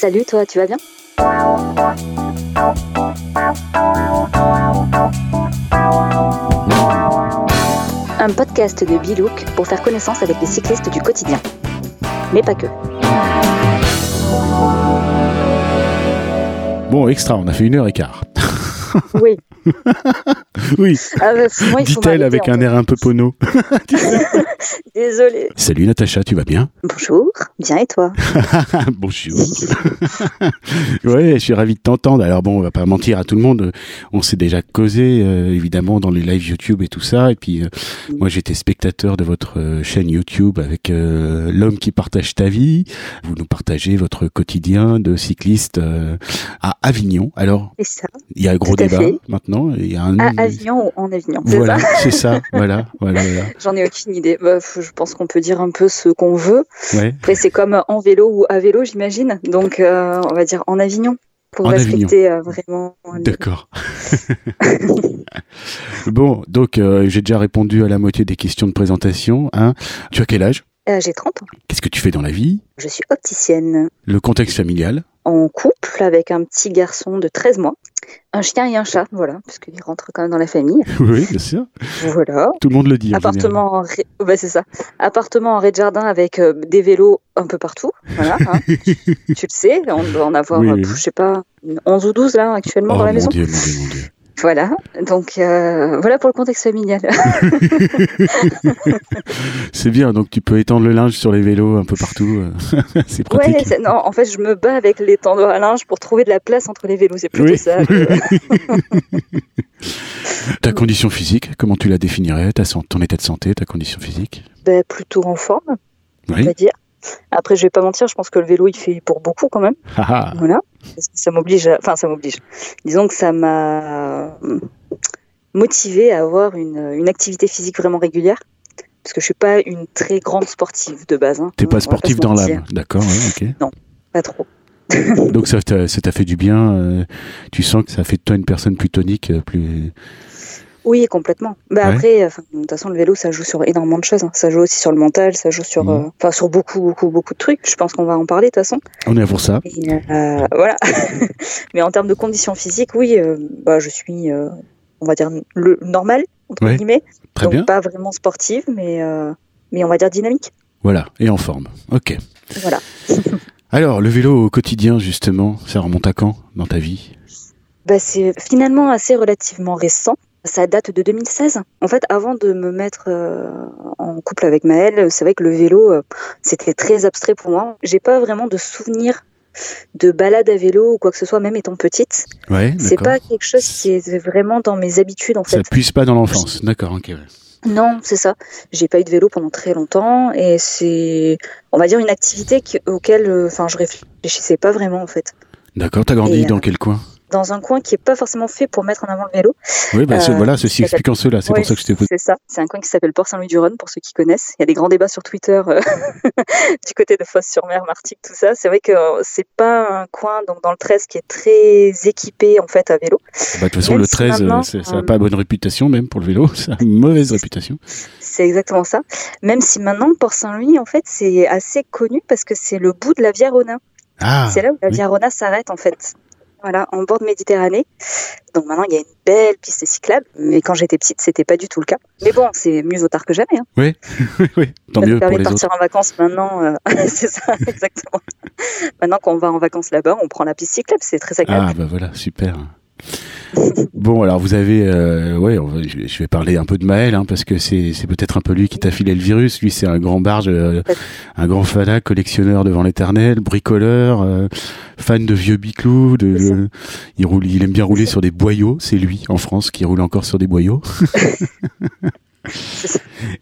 Salut toi, tu vas bien? Un podcast de Bilouk pour faire connaissance avec les cyclistes du quotidien. Mais pas que. Bon, extra, on a fait une heure et quart. Oui. oui, Ah, bah, dit-elle avec un air un peu pono. Désolée. Salut Natacha, tu vas bien? Bonjour, bien et toi? Bonjour. ouais, je suis ravi de t'entendre. Alors bon, on va pas mentir à tout le monde. On s'est déjà causé, euh, évidemment, dans les lives YouTube et tout ça. Et puis, euh, moi, j'étais spectateur de votre euh, chaîne YouTube avec l'homme qui partage ta vie. Vous nous partagez votre quotidien de cycliste à Avignon. Alors, il y a un gros débat fait. maintenant. Il y a un... À Avignon ou en Avignon, Voilà, c'est ça. Voilà, voilà, voilà. J'en ai aucune idée. Bah, je pense qu'on peut dire un peu ce qu'on veut. Ouais. Après, c'est comme en vélo ou à vélo, j'imagine. Donc, euh, on va dire en Avignon pour En respecter euh, vraiment. D'accord. bon, donc euh, j'ai déjà répondu à la moitié des questions de présentation. Hein. Tu as quel âge? Euh, J'ai 30 ans. Qu'est-ce que tu fais dans la vie? Je suis opticienne Le contexte familial? En couple avec un petit garçon de 13 mois, un chien et un chat, voilà, parce qu'il rentre quand même dans la famille. Oui, bien sûr. Voilà. Tout le monde le dit. général. Appartement en, ré- ouais, c'est ça. Appartement en rez-de-jardin avec euh, des vélos un peu partout. Voilà, hein. tu le sais, on doit en avoir, Oui, euh, oui. je sais pas, une 11 ou 12 là actuellement Oh dans la mon maison. Dieu, mon Dieu, mon Dieu. Voilà, donc euh, voilà pour le contexte familial. C'est bien, donc tu peux étendre le linge sur les vélos un peu partout. euh, c'est pratique. ouais, non, en fait, je me bats avec les tendeurs à linge pour trouver de la place entre les vélos. C'est plutôt Oui. ça. que- ta condition physique, comment tu la définirais? Ta, Ton état de santé, ta condition physique? Ben, plutôt en forme, on Oui. va dire. Après, je vais pas mentir, je pense que le vélo, il fait pour beaucoup quand même. Ah, ah. Voilà. Parce que ça m'oblige, enfin, ça m'oblige. Disons que ça m'a motivé à avoir une, une activité physique vraiment régulière. Parce que je suis pas une très grande sportive de base. Hein. T'es pas se dans l'âme, d'accord, ouais, Pas trop. ok. Donc ça t'a ça t'a fait du bien. euh, tu sens que ça fait de toi une personne plus tonique, euh, plus. Oui, complètement. Bah Ouais. après, enfin, de toute façon, le vélo, ça joue sur énormément de choses. hein. Ça joue aussi sur le mental, ça joue sur, Mhm. euh, sur beaucoup, beaucoup, beaucoup de trucs. Je pense qu'on va en parler de toute façon. On est pour ça. Et, euh, voilà. Mais en termes de conditions physiques, oui, euh, bah, je suis, on va dire, le normal entre Ouais. guillemets. Très Donc bien. pas vraiment sportive, mais mais on va dire dynamique. Voilà, et en forme. Ok. Voilà. Alors, le vélo au quotidien, justement, ça remonte à quand dans ta vie? Bah, c'est finalement assez relativement récent. Ça date de 2016. En fait, avant de me mettre euh, en couple avec Maëlle, c'est vrai que le vélo, euh, c'était très abstrait pour moi. J'ai pas vraiment de souvenir de balade à vélo ou quoi que ce soit, même étant petite. Ouais, C'est pas quelque chose qui est vraiment dans mes habitudes, en Ça fait. puise pas dans l'enfance. D'accord, ok. ouais. Non, c'est ça. J'ai pas eu de vélo pendant très longtemps et c'est, on va dire, une activité auquel, euh, enfin, je réfléchissais pas vraiment, en fait. D'accord, t'as grandi Et, dans euh, quel coin? Dans un coin qui est pas forcément fait pour mettre en avant le vélo. Oui, bah, ce- euh, voilà, ceci explique en cela. C'est Ouais, pour ça que je t'ai posé. C'est ça. C'est un coin qui s'appelle Port-Saint-Louis-du-Rhône, pour ceux qui connaissent. Il y a des grands débats sur Twitter euh, du côté de Fosse-sur-Mer, Martigues, tout ça. C'est vrai que euh, c'est pas un coin donc dans le 13 qui est très équipé en fait à vélo. Bah, de toute façon, même le si 13, maintenant, euh, c'est- ça n'a pas bonne réputation, même pour le vélo. Ça a une mauvaise réputation. C'est exactement ça. Même si maintenant Port-Saint-Louis en fait c'est assez connu parce que c'est le bout de la Via Rona. Ah, c'est là où la oui. Via Rona s'arrête en fait. Voilà, en bord de Méditerranée. Donc maintenant, il y a une belle piste cyclable. Mais quand j'étais petite, c'était pas du tout le cas. Mais bon, c'est mieux vaut tard que jamais. Hein. oui, oui, tant ça mieux pour permet de partir autres. en vacances maintenant. euh, c'est ça, exactement. maintenant qu'on va en vacances là-bas, on prend la piste cyclable. C'est très agréable. Ah, bah voilà, super. Bon, alors vous avez, euh, ouais, va- je je vais parler un peu de Maël, hein, parce que c'est peut-être un peu lui qui t'a filé le virus. Lui, c'est un grand barge, euh, un grand fanat, collectionneur devant l'éternel, bricoleur, euh, fan de vieux biclous. De, il roule, il aime bien rouler sur des boyaux. C'est lui en France qui roule encore sur des boyaux.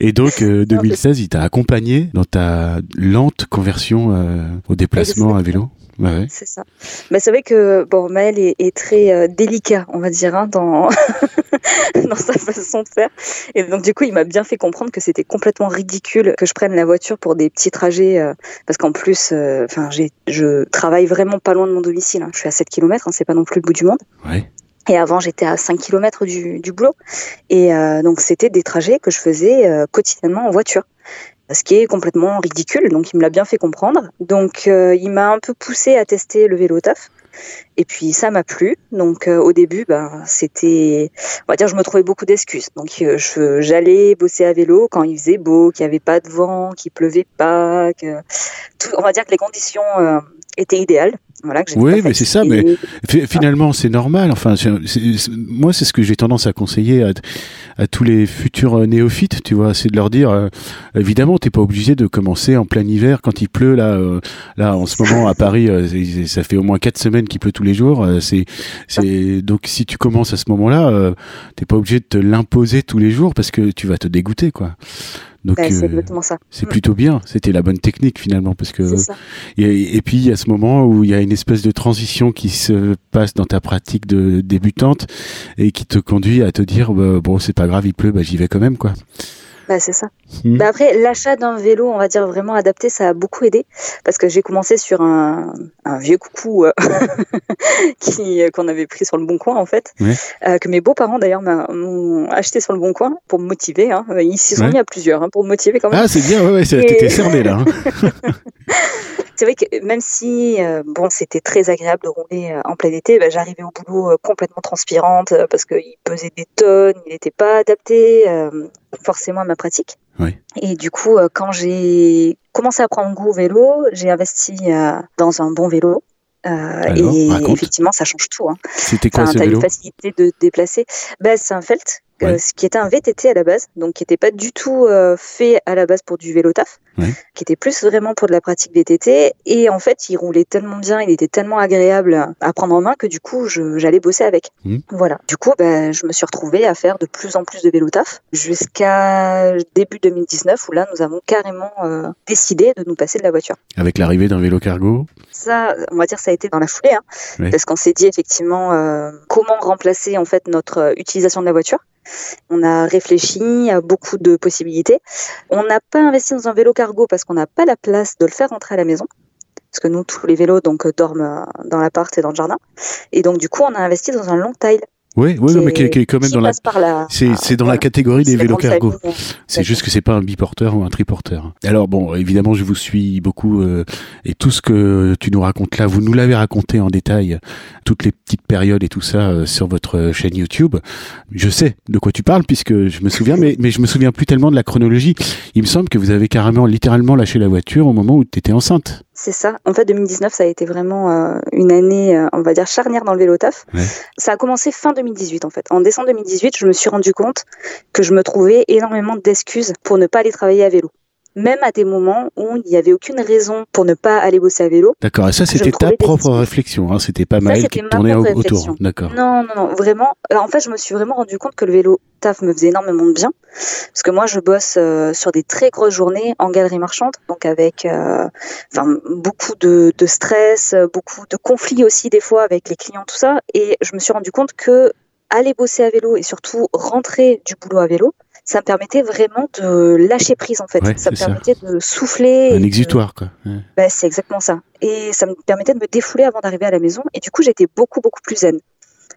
Et donc, euh, 2016, il t'a accompagné dans ta lente conversion euh, au déplacement à vélo? Ouais. C'est ça. Mais c'est vrai que bon, Maël est, est très euh, délicat, on va dire, hein, dans dans sa façon de faire. Et donc du coup, il m'a bien fait comprendre que c'était complètement ridicule que je prenne la voiture pour des petits trajets, euh, parce qu'en plus, euh, enfin, j'ai, je travaille vraiment pas loin de mon domicile. hein. Je suis à 7 km, c'est pas non plus le bout du monde. ouais. Et avant, j'étais à 5 km du, du boulot. Et euh, donc, c'était des trajets que je faisais euh, quotidiennement en voiture. Ce qui est complètement ridicule. Donc il me l'a bien fait comprendre. Donc il m'a un peu poussé à tester le vélo taf. Et puis ça m'a plu. Donc au début, ben c'était, on va dire, je me trouvais beaucoup d'excuses. Donc je, j'allais bosser à vélo quand il faisait beau, qu'il n'y avait pas de vent, qu'il pleuvait pas, que on va dire que les conditions étaient idéales oui, mais c'est ça. Mais finalement, c'est normal. Enfin, moi, c'est ce que j'ai tendance à conseiller à, tous les futurs euh, néophytes. Tu vois, c'est de leur dire, euh, évidemment, t'es pas obligé de commencer en plein hiver quand il pleut. Là, euh, là, en ce moment à Paris, ça fait au moins quatre semaines qu'il pleut tous les jours. c'est donc si tu commences à ce moment-là, t'es pas obligé de te l'imposer tous les jours parce que tu vas te dégoûter, quoi. Donc bah, c'est exactement ça. C'est plutôt bien. C'était la bonne technique finalement parce que et, et, puis il y a ce moment où il y a une espèce de transition qui se passe dans ta pratique de débutante et qui te conduit à te dire bah, bon c'est pas grave il pleut bah j'y vais quand même quoi. Bah, c'est ça. Hmm. Bah, après, l'achat d'un vélo, on va dire vraiment adapté, ça a beaucoup aidé parce que j'ai commencé sur un, un vieux coucou euh, qui qu'on avait pris sur le bon coin en fait, euh, que mes beaux-parents d'ailleurs m'ont acheté sur le bon coin pour me motiver. Hein. Ils s'y sont mis à plusieurs hein, pour me motiver quand même. Ah, c'est bien, ouais, ouais, t'étais cerné là. Hein. c'est vrai que même si euh, bon, c'était très agréable de rouler euh, en plein été, bah, j'arrivais au boulot euh, complètement transpirante parce qu'il pesait des tonnes, il n'était pas adapté forcément à ma pratique. Et du coup, quand j'ai commencé à prendre goût au vélo, j'ai investi dans un bon vélo. et effectivement, ça change tout. Hein. C'était quoi ce vélo une facilité de déplacer. Bah, c'est un Felt, ce qui était un VTT à la base, donc qui n'était pas du tout fait à la base pour du vélo taf qui était plus vraiment pour de la pratique VTT. Et en fait, il roulait tellement bien, il était tellement agréable à prendre en main que du coup, j'allais bosser avec. Mmh. Voilà. Du coup, ben, je me suis retrouvée à faire de plus en plus de vélo taf jusqu'à début 2019 où là, nous avons carrément euh, décidé de nous passer de la voiture. Avec l'arrivée d'un vélo cargo Ça, on va dire, ça a été dans la foulée, hein, parce qu'on s'est dit effectivement euh, comment remplacer en fait notre euh, utilisation de la voiture. On a réfléchi à beaucoup de possibilités. On n'a pas investi dans un vélo cargo parce qu'on n'a pas la place de le faire rentrer à la maison. Parce que nous, tous les vélos donc dorment dans l'appart et dans le jardin. Et donc, du coup, on a investi dans un long tail oui, oui, mais qui est, quand même dans la. C'est dans la catégorie des vélos cargo. C'est juste que c'est pas un biporteur ou un triporteur. Alors bon, évidemment, je vous suis beaucoup euh, et tout ce que tu nous racontes là, vous nous l'avez raconté en détail, toutes les petites périodes et tout ça euh, sur votre chaîne YouTube. Je sais de quoi tu parles puisque je me souviens, mais mais je me souviens plus tellement de la chronologie. Il me semble que vous avez carrément, littéralement lâché la voiture au moment où tu étais enceinte. C'est ça. En fait, 2019, ça a été vraiment euh, une année, euh, on va dire, charnière dans le vélo taf. Ça a commencé fin 2018, en fait. En décembre 2018, je me suis rendu compte que je me trouvais énormément d'excuses pour ne pas aller travailler à vélo même à des moments où il n'y avait aucune raison pour ne pas aller bosser à vélo. D'accord, et ça c'était ta propre réflexion, hein. c'était pas mal qui tournait autour. D'accord. Non, non, non, vraiment. En fait, je me suis vraiment rendu compte que le vélo taf me faisait énormément de bien, parce que moi je bosse euh, sur des très grosses journées en galerie marchande, donc avec euh, beaucoup de, de stress, beaucoup de conflits aussi des fois avec les clients, tout ça, et je me suis rendu compte que aller bosser à vélo et surtout rentrer du boulot à vélo, ça me permettait vraiment de lâcher prise en fait. ça me permettait de souffler. Un exutoire quoi. Bah, c'est exactement ça. Et ça me permettait de me défouler avant d'arriver à la maison. Et du coup, j'étais beaucoup beaucoup plus zen.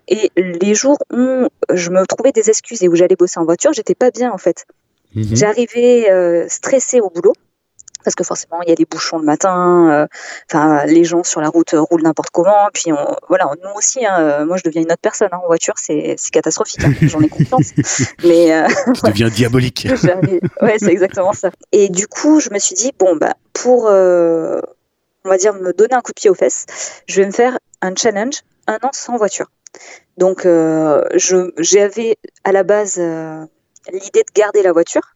Et les jours où je me trouvais des excuses et où j'allais bosser en voiture, j'étais pas bien en fait. Mhm. J'arrivais euh, stressée au boulot parce que forcément il y a des bouchons le matin, euh, enfin les gens sur la route roulent n'importe comment, puis on, voilà nous aussi, hein, euh, moi je deviens une autre personne hein, en voiture, c'est catastrophique, hein, j'en ai confiance, mais euh, tu deviens diabolique. ouais c'est exactement ça. Et du coup je me suis dit bon bah pour on va dire me donner un coup de pied aux fesses, je vais me faire un challenge un an sans voiture. Donc j'avais à la base l'idée de garder la voiture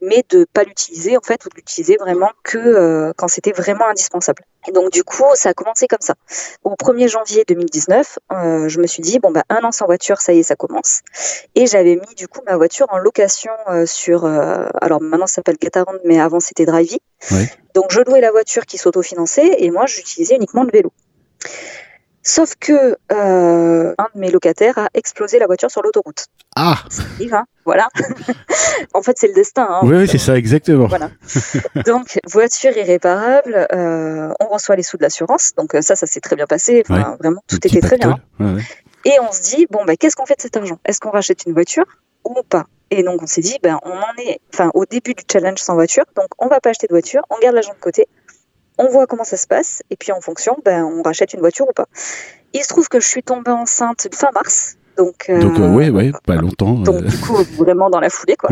mais de pas l'utiliser en fait ou de l'utiliser vraiment que euh, quand c'était vraiment indispensable. Et donc du coup, ça a commencé comme ça. Au 1er janvier 2019, euh, je me suis dit bon bah un an sans voiture, ça y est, ça commence. Et j'avais mis du coup ma voiture en location euh, sur alors maintenant ça s'appelle Gatarand, mais avant c'était Drivey. Donc je louais la voiture qui s'autofinançait et moi j'utilisais uniquement le vélo. Sauf que euh, un de mes locataires a explosé la voiture sur l'autoroute. Ah hein, Voilà. en fait, c'est le destin. Hein, oui, c'est ça, exactement. Voilà. Donc, voiture irréparable, euh, on reçoit les sous de l'assurance. Donc, euh, ça, ça s'est très bien passé. Vraiment, tout était très bien. Et on se dit, bon, bah, qu'est-ce qu'on fait de cet argent? Est-ce qu'on rachète une voiture ou pas? Et donc on s'est dit, ben, on en est enfin, au début du challenge sans voiture, donc on va pas acheter de voiture, on garde l'argent de côté, on voit comment ça se passe, et puis en fonction, ben, on rachète une voiture ou pas. Il se trouve que je suis tombée enceinte fin mars, donc, euh, donc oui, ouais, pas longtemps. Donc du coup, vraiment dans la foulée, quoi.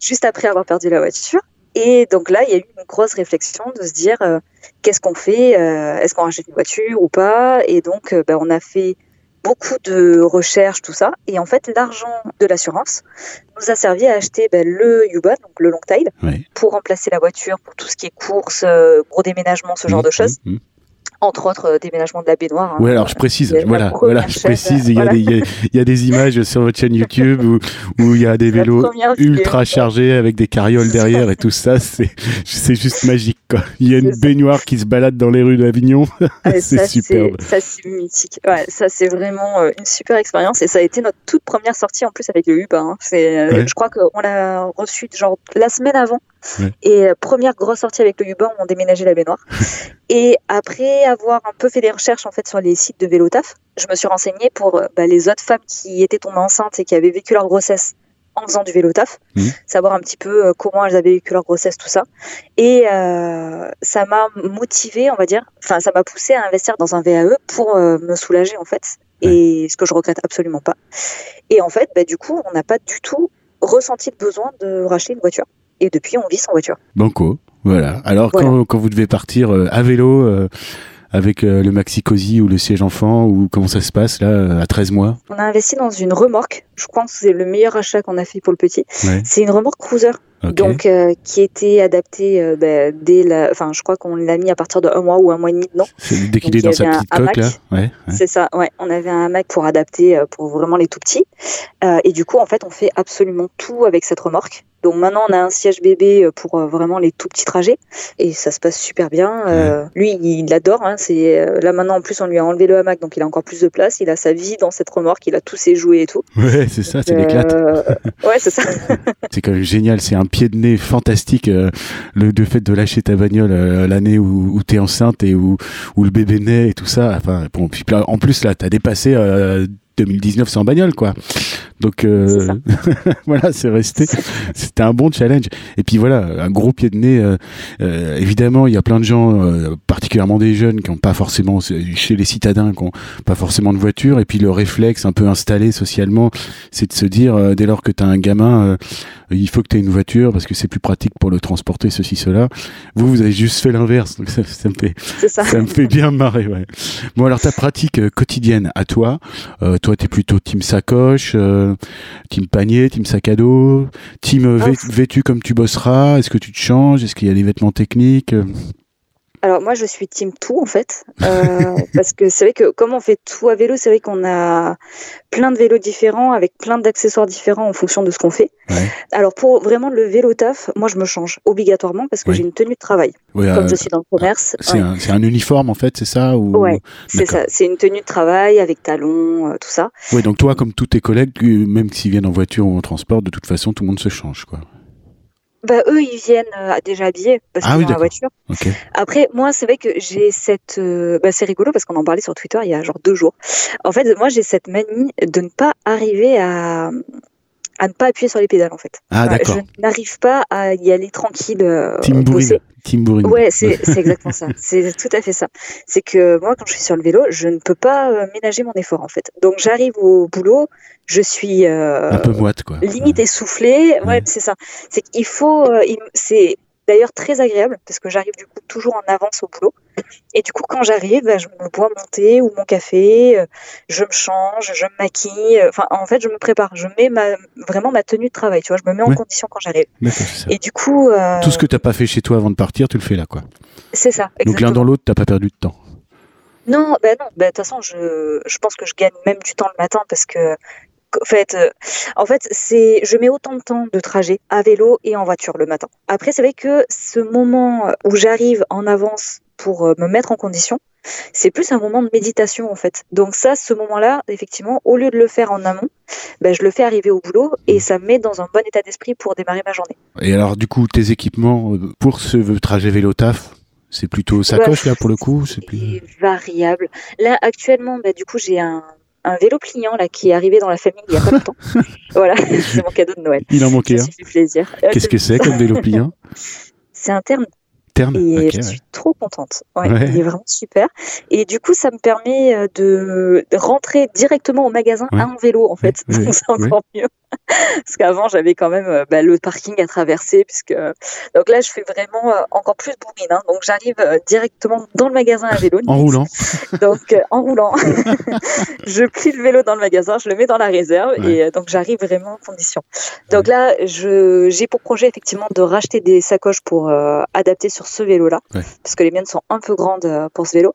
Juste après avoir perdu la voiture. Et donc là, il y a eu une grosse réflexion de se dire qu'est-ce qu'on fait Est-ce qu'on rachète une voiture ou pas? Et donc, ben, on a fait beaucoup de recherches, tout ça. Et en fait, l'argent de l'assurance nous a servi à acheter ben, le Yuba, donc le long tail, pour remplacer la voiture, pour tout ce qui est course, euh, gros déménagement, ce genre de mmh, choses. Mmh, mmh entre autres euh, déménagement de la baignoire. Hein. Oui, alors je précise, voilà, voilà, je précise, il y, a des, il, y a, des images sur votre chaîne YouTube où, où il y a des vélos ultra chargés avec des carrioles derrière et tout ça, c'est, juste magique, quoi. Il y a une baignoire qui se balade dans les rues d'Avignon, c'est superbe. Ça, c'est mythique. Ouais, ça, c'est vraiment euh, une super expérience et ça a été notre toute première sortie en plus avec le Uber. Hein. Euh, Je crois qu'on l'a reçu genre la semaine avant. Et première grosse sortie avec le Uber, on déménageait la baignoire. et après avoir un peu fait des recherches en fait sur les sites de Vélotaf, je me suis renseignée pour euh, bah, les autres femmes qui étaient tombées enceintes et qui avaient vécu leur grossesse en faisant du Vélotaf, mmh. savoir un petit peu euh, comment elles avaient vécu leur grossesse, tout ça. Et euh, ça m'a motivée, on va dire, enfin ça m'a poussé à investir dans un VAE pour me soulager en fait, et ce que je regrette absolument pas. Et en fait, bah, du coup, on n'a pas du tout ressenti le besoin de racheter une voiture. Et depuis, on vit sans voiture. Banco, voilà. Alors Quand, quand, vous devez partir à vélo avec euh, le maxi cosy ou le siège enfant ou comment ça se passe là euh, à 13 mois? On a investi dans une remorque. Je crois que c'est le meilleur achat qu'on a fait pour le petit. C'est une remorque cruiser. Donc, euh, qui était adaptée bah, dès la. Enfin, je crois qu'on l'a mis à partir de un mois ou un mois et demi dedans. Dès qu'il est dans sa petite coque, là ouais, C'est ça, ouais. On avait un hamac pour adapter pour vraiment les tout petits. et du coup, en fait, on fait absolument tout avec cette remorque. Donc maintenant, on a un siège bébé euh, pour euh, vraiment les tout petits trajets et ça se passe super bien. Euh, lui, il adore. Hein, c'est là maintenant en plus, on lui a enlevé le hamac, donc il a encore plus de place. Il a sa vie dans cette remorque, il a tous ses jouets et tout. Ouais, c'est ça, c'est l'éclate. ouais, c'est ça. c'est quand même génial. C'est un pied de nez fantastique. le, fait de lâcher ta bagnole l'année où, tu es enceinte et où, où le bébé naît et tout ça. Enfin, en plus là, t'as dépassé 2019 sans bagnole, quoi. Donc euh, voilà, c'est resté. C'était un bon challenge. Et puis voilà, un gros pied de nez. Euh, euh, évidemment, il y a plein de gens, particulièrement des jeunes, qui n'ont pas forcément, chez les citadins, qui n'ont pas forcément de voiture. Et puis le réflexe un peu installé socialement, c'est de se dire, dès lors que tu as un gamin, il faut que tu aies une voiture parce que c'est plus pratique pour le transporter, ceci, cela. Vous, vous avez juste fait l'inverse. Donc ça, ça, me fait, ça. ça. me fait bien marrer. Ouais. Bon, alors ta pratique quotidienne à toi, toi, tu es plutôt team sacoche team panier, team sac à dos, team ah, vêtu comme tu bosseras Est-ce que tu te changes Est-ce qu'il y a des vêtements techniques alors moi je suis team tout en fait euh, parce que c'est vrai que comme on fait tout à vélo, c'est vrai qu'on a plein de vélos différents avec plein d'accessoires différents en fonction de ce qu'on fait. Alors pour vraiment le vélo taf, moi je me change obligatoirement parce que j'ai une tenue de travail. comme euh, je suis dans le commerce. C'est un, uniforme en fait, c'est ça ou... Ouais, c'est ça. C'est une tenue de travail avec talons, euh, tout ça. Oui, donc toi comme tous tes collègues, même s'ils viennent en voiture ou en transport, de toute façon tout le monde se change quoi. Bah, eux, ils viennent euh, déjà habillés parce qu'ils ah, la voiture. Après, moi, c'est vrai que j'ai cette. Euh, bah, c'est rigolo parce qu'on en parlait sur Twitter il y a genre deux jours. En fait, moi, j'ai cette manie de ne pas arriver à à ne pas appuyer sur les pédales en fait. Ah, d'accord. Je n'arrive pas à y aller tranquille. Euh, Team Bourrine. Ouais, c'est exactement ça. C'est tout à fait ça. C'est que moi, quand je suis sur le vélo, je ne peux pas euh, ménager mon effort en fait. Donc j'arrive au boulot, je suis euh, un peu moite quoi. Limite essoufflée. Ouais, c'est ça. C'est qu'il faut. Euh, c'est d'ailleurs très agréable parce que j'arrive du coup toujours en avance au boulot. Et du coup, quand j'arrive, bah, je me bois mon thé ou mon café, euh, je me change, je me maquille. Euh, enfin, en fait, je me prépare. Je mets ma, vraiment ma tenue de travail. Tu vois, je me mets en condition quand j'arrive. Et du coup, euh, tout ce que tu n'as pas fait chez toi avant de partir, tu le fais là, quoi. C'est ça. Donc l'un dans l'autre, tu n'as pas perdu de temps. Non, ben non. Bah, de toute façon, je, je pense que je gagne même du temps le matin parce que fait, euh, en fait, c'est, je mets autant de temps de trajet à vélo et en voiture le matin. Après, c'est vrai que ce moment où j'arrive en avance pour euh, me mettre en condition, c'est plus un moment de méditation en fait. Donc ça, ce moment-là, effectivement, au lieu de le faire en amont, ben, je le fais arriver au boulot et ça me met dans un bon état d'esprit pour démarrer ma journée. Et alors, du coup, tes équipements euh, pour ce trajet vélo taf, c'est plutôt sacoche là pour le coup, c'est plus variable. Là, actuellement, ben, du coup, j'ai un un vélo pliant là qui est arrivé dans la famille il y a pas longtemps. voilà, c'est mon cadeau de Noël. Il en manquait un. Fait plaisir. Qu'est-ce que c'est comme vélo pliant C'est un terme Terne et je ouais. suis trop contente. Ouais, Ouais. Il est vraiment super. Et du coup, ça me permet euh, de rentrer directement au magasin à un vélo, en fait. C'est encore mieux. Parce qu'avant, j'avais quand même euh, bah, le parking à traverser. Puisque... Donc là, je fais vraiment euh, encore plus bourrine. hein. Donc, j'arrive euh, directement dans le magasin à vélo. En roulant. Donc, euh, en roulant, je plie le vélo dans le magasin, je le mets dans la réserve Ouais. et euh, donc j'arrive vraiment en condition. Donc là, je, j'ai pour projet effectivement de racheter des sacoches pour euh, adapter sur ce vélo-là, Ouais. parce que les miennes sont un peu grandes euh, pour ce vélo.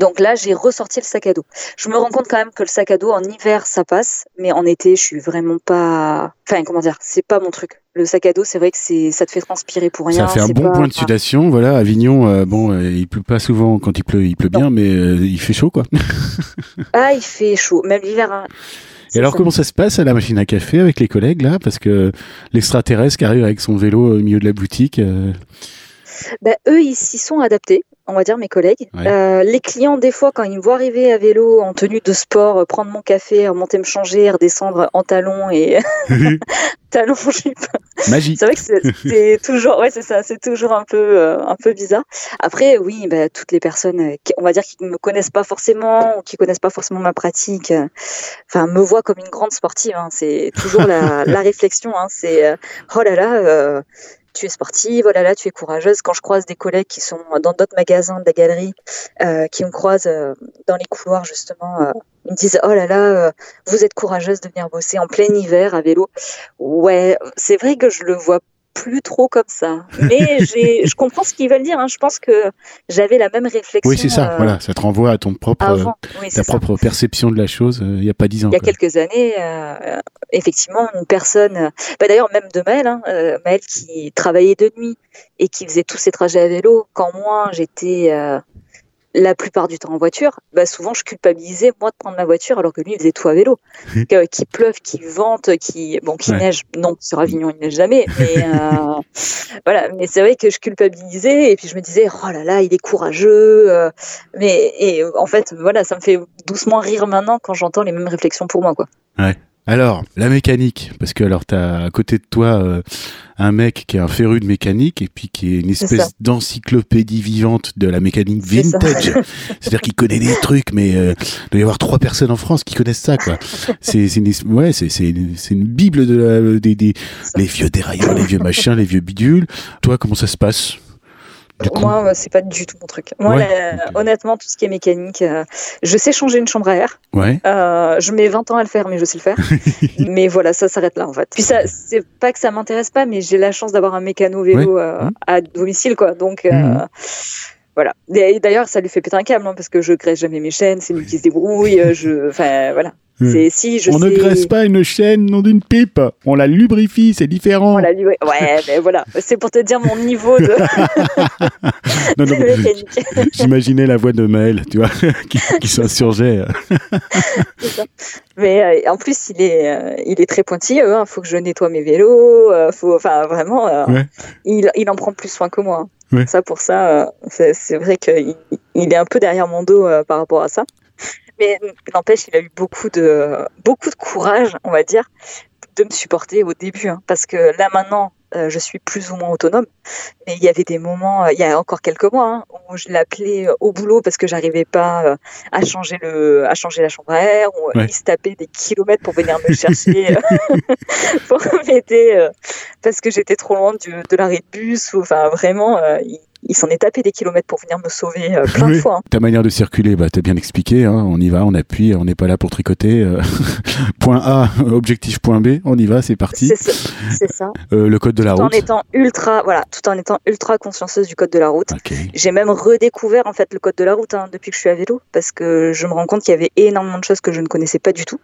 Donc là, j'ai ressorti le sac à dos. Je me rends compte quand même que le sac à dos en hiver ça passe, mais en été, je suis vraiment pas. Enfin, comment dire, c'est pas mon truc. Le sac à dos, c'est vrai que c'est, ça te fait transpirer pour rien. Ça fait un bon pas- point de sudation. Voilà, Avignon, euh, bon, euh, il pleut pas souvent quand il pleut, il pleut bien, mais euh, il fait chaud, quoi. Ah, il fait chaud, même l'hiver. hein. Et alors, ça. comment ça se passe à la machine à café avec les collègues, là? Parce que l'extraterrestre qui arrive avec son vélo au milieu de la boutique. Bah, eux, ils s'y sont adaptés, on va dire mes collègues. Ouais. Euh, les clients, des fois, quand ils me voient arriver à vélo en tenue de sport, euh, prendre mon café, remonter me changer, redescendre en talons et talons jupe. Magie. C'est vrai que c'est toujours, ouais, c'est ça, c'est toujours un peu, euh, un peu bizarre. Après, oui, bah, toutes les personnes, euh, qui, on va dire, qui ne me connaissent pas forcément ou qui connaissent pas forcément ma pratique, euh, enfin, me voient comme une grande sportive. hein. C'est toujours la, la réflexion. Hein. C'est, euh, oh là là. Tu es sportive, oh là là, tu es courageuse. Quand je croise des collègues qui sont dans d'autres magasins de la galerie, euh, qui me croisent euh, dans les couloirs justement, euh, ils me disent oh là là, vous êtes courageuse de venir bosser en plein hiver à vélo. Ouais, c'est vrai que je le vois plus trop comme ça, mais je comprends ce qu'ils veulent dire. hein. Je pense que j'avais la même réflexion. Oui, c'est ça. euh, Voilà, ça te renvoie à ton propre, euh, Avant, oui, ta ça. propre perception de la chose. euh, Il y a pas dix ans. Il y a quoi. quelques années, euh, effectivement, une personne, euh, bah d'ailleurs même de Maëlle, hein, euh, Maëlle qui travaillait de nuit et qui faisait tous ses trajets à vélo, quand moi j'étais euh, la plupart du temps en voiture, bah souvent je culpabilisais moi de prendre ma voiture alors que lui il faisait tout à vélo. Que- qu'il pleuve, qu'il vente, qui bon, qu'il Ouais. neige, non sur Avignon il neige jamais, mais euh, voilà. Mais c'est vrai que je culpabilisais et puis je me disais oh là là il est courageux, euh, mais et en fait voilà ça me fait doucement rire maintenant quand j'entends les mêmes réflexions pour moi quoi. Alors, la mécanique, parce que alors t'as à côté de toi euh, un mec qui est un féru de mécanique et puis qui est une espèce d'encyclopédie vivante de la mécanique vintage. C'est-à-dire qu'il connaît des trucs, mais euh, il doit y avoir trois personnes en France qui connaissent ça, quoi. C'est une, es- ouais, c'est c'est une, c'est une bible de la, des, des les vieux dérailleurs, les vieux machins, les vieux bidules. Toi, comment ça se passe? Du coup Moi, c'est pas du tout mon truc. Moi, Ouais. la- Ok. honnêtement, tout ce qui est mécanique, euh, je sais changer une chambre à air. Ouais. Euh, je mets 20 ans à le faire, mais je sais le faire. mais voilà, ça s'arrête là, en fait. Puis ça, c'est pas que ça m'intéresse pas, mais j'ai la chance d'avoir un mécano vélo euh, Mhm. à domicile, quoi. Donc, Mhm. voilà. Et D'ailleurs, ça lui fait péter un câble, hein, parce que je graisse jamais mes chaînes, c'est lui qui se débrouille. je, enfin, voilà. Si je on sais. ne graisse pas une chaîne non d'une pipe, on la lubrifie, c'est différent. Voilà, lui, ouais, ouais, mais voilà, c'est pour te dire mon niveau de, Non, non, de mais mécanique. J'imaginais la voix de Maël, tu vois, qui, qui s'insurgeait. Mais euh, en plus, il est, euh, il est très pointilleux. Il faut que je nettoie mes vélos. euh, faut, enfin, vraiment, euh, Ouais. il, il en prend plus soin que moi. hein. Ouais. Ça, pour ça, c'est vrai qu'il il est un peu derrière mon dos par rapport à ça. Mais n'empêche, il a eu beaucoup de, beaucoup de courage, on va dire, de me supporter au début. hein. parce que là, maintenant, euh, je suis plus ou moins autonome. Mais il y avait des moments, euh, il y a encore quelques mois, hein, où je l'appelais euh, au boulot parce que j'arrivais pas euh, à changer le, à changer la chambre à air, ou Ouais. il se tapait des kilomètres pour venir me chercher, pour m'aider parce que j'étais trop loin du, de l'arrêt de bus, ou enfin vraiment, il, il s'en est tapé des kilomètres pour venir me sauver euh, plein de fois. hein. Ta manière de circuler, bah, t'as bien expliqué, hein, on y va, on appuie, on n'est pas là pour tricoter. euh, point A, objectif point B, on y va, c'est parti. C'est ça. Euh, le code de la Tout en route. étant ultra, voilà, tout en étant ultra consciencieuse du code de la route. J'ai même redécouvert en fait le code de la route hein, depuis que je suis à vélo parce que je me rends compte qu'il y avait énormément de choses que je ne connaissais pas du tout.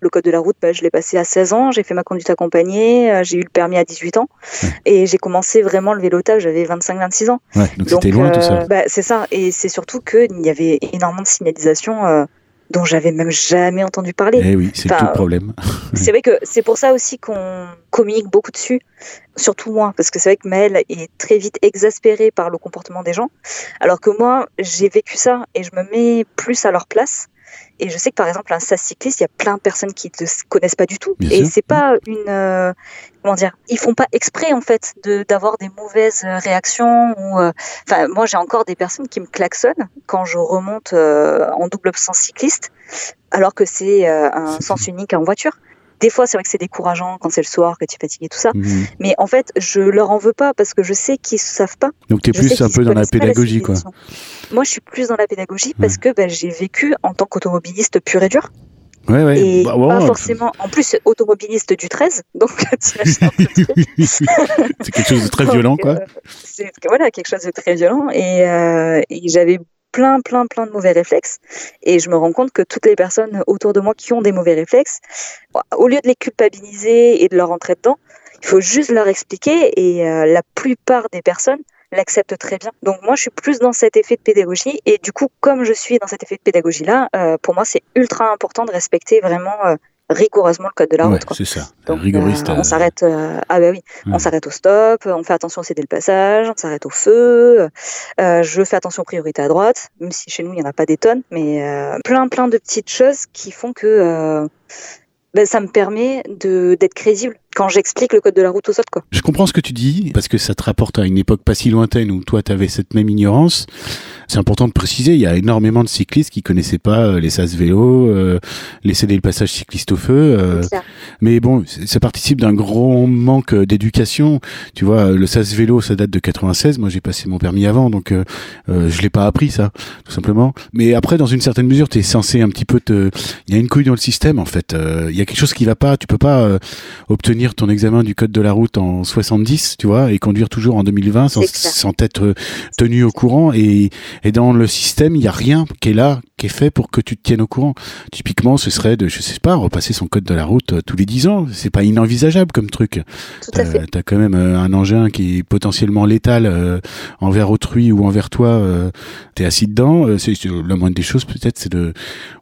Le code de la route, bah, je l'ai passé à 16 ans, j'ai fait ma conduite accompagnée, euh, j'ai eu le permis à 18 ans et j'ai commencé vraiment le vélotage, j'avais 25-26 ans. Ouais, donc c'était loin tout ça. euh, bah, c'est ça, et c'est surtout qu'il y avait énormément de signalisation euh, dont j'avais même jamais entendu parler. Eh oui, c'est enfin, tout le problème. C'est vrai que c'est pour ça aussi qu'on communique beaucoup dessus, surtout moi, parce que c'est vrai que Maëlle est très vite exaspérée par le comportement des gens, alors que moi, j'ai vécu ça et je me mets plus à leur place. Et je sais que par exemple, un SAS cycliste, il y a plein de personnes qui ne connaissent pas du tout. et c'est pas une. Euh, comment dire Ils font pas exprès, en fait, d'avoir des mauvaises réactions. Ou, euh, moi, j'ai encore des personnes qui me klaxonnent quand je remonte euh, en double sens cycliste, alors que c'est un sens unique en voiture. Des fois, c'est vrai que c'est décourageant quand c'est le soir, que tu es fatigué, tout ça. Mhm. Mais en fait, je leur en veux pas parce que je sais qu'ils ne savent pas. Donc, tu es plus un peu dans la pédagogie, quoi. Moi, je suis plus dans la pédagogie parce que ben, j'ai vécu en tant qu'automobiliste pur et dur. Ouais, ouais. Et bah, pas forcément. En plus, automobiliste du 13, donc c'est quelque chose de très violent, quoi. Euh, c'est voilà, quelque chose de très violent. Et, euh, et j'avais plein, plein, plein de mauvais réflexes. Et je me rends compte que toutes les personnes autour de moi qui ont des mauvais réflexes, au lieu de les culpabiliser et de leur rentrer dedans, il faut juste leur expliquer et euh, la plupart des personnes l'acceptent très bien. Donc moi, je suis plus dans cet effet de pédagogie et du coup, comme je suis dans cet effet de pédagogie-là, euh, pour moi, c'est ultra important de respecter vraiment euh, rigoureusement le code de la route. c'est ça. Donc, Rigoriste. Euh, on s'arrête. Euh, ah bah oui, on s'arrête au stop. On fait attention à céder le passage. On s'arrête au feu. Euh, je fais attention aux priorités à droite, même si chez nous il n'y en a pas des tonnes, mais plein plein de petites choses qui font que ben, ça me permet de d'être crédible quand j'explique le code de la route aux autres. Quoi. Je comprends ce que tu dis, parce que ça te rapporte à une époque pas si lointaine où toi, tu avais cette même ignorance. C'est important de préciser, il y a énormément de cyclistes qui connaissaient pas euh, les SAS vélo, euh, les céder le passage cycliste au feu. Euh, mais bon, ça participe d'un grand manque d'éducation. Tu vois, le SAS vélo, ça date de 96. Moi, j'ai passé mon permis avant, donc euh, je l'ai pas appris ça, tout simplement. Mais après, dans une certaine mesure, tu es censé un petit peu te... Il y a une couille dans le système, en fait. Il y a quelque chose qui va pas. Tu peux pas obtenir ton examen du code de la route en 70, tu vois, et conduire toujours en 2020 sans, sans être tenu au courant. Et, et dans le système, il n'y a rien qui est là, qui est fait pour que tu te tiennes au courant. Typiquement, ce serait de, je sais pas, repasser son code de la route euh, tous les 10 ans. C'est pas inenvisageable comme truc. Tout à fait. T'as quand même euh, un engin qui est potentiellement létal euh, envers autrui ou envers toi. T'es assis dedans. c'est la moindre des choses peut-être, c'est de,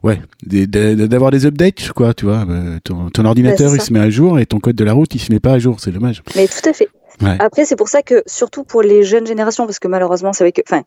ouais, d'avoir des updates, quoi. Tu vois, ton, ton ordinateur il se met à jour et ton code de la route il se met pas à jour. C'est dommage. Mais tout à fait. Après, c'est pour ça que, surtout pour les jeunes générations, parce que malheureusement, c'est vrai que, enfin,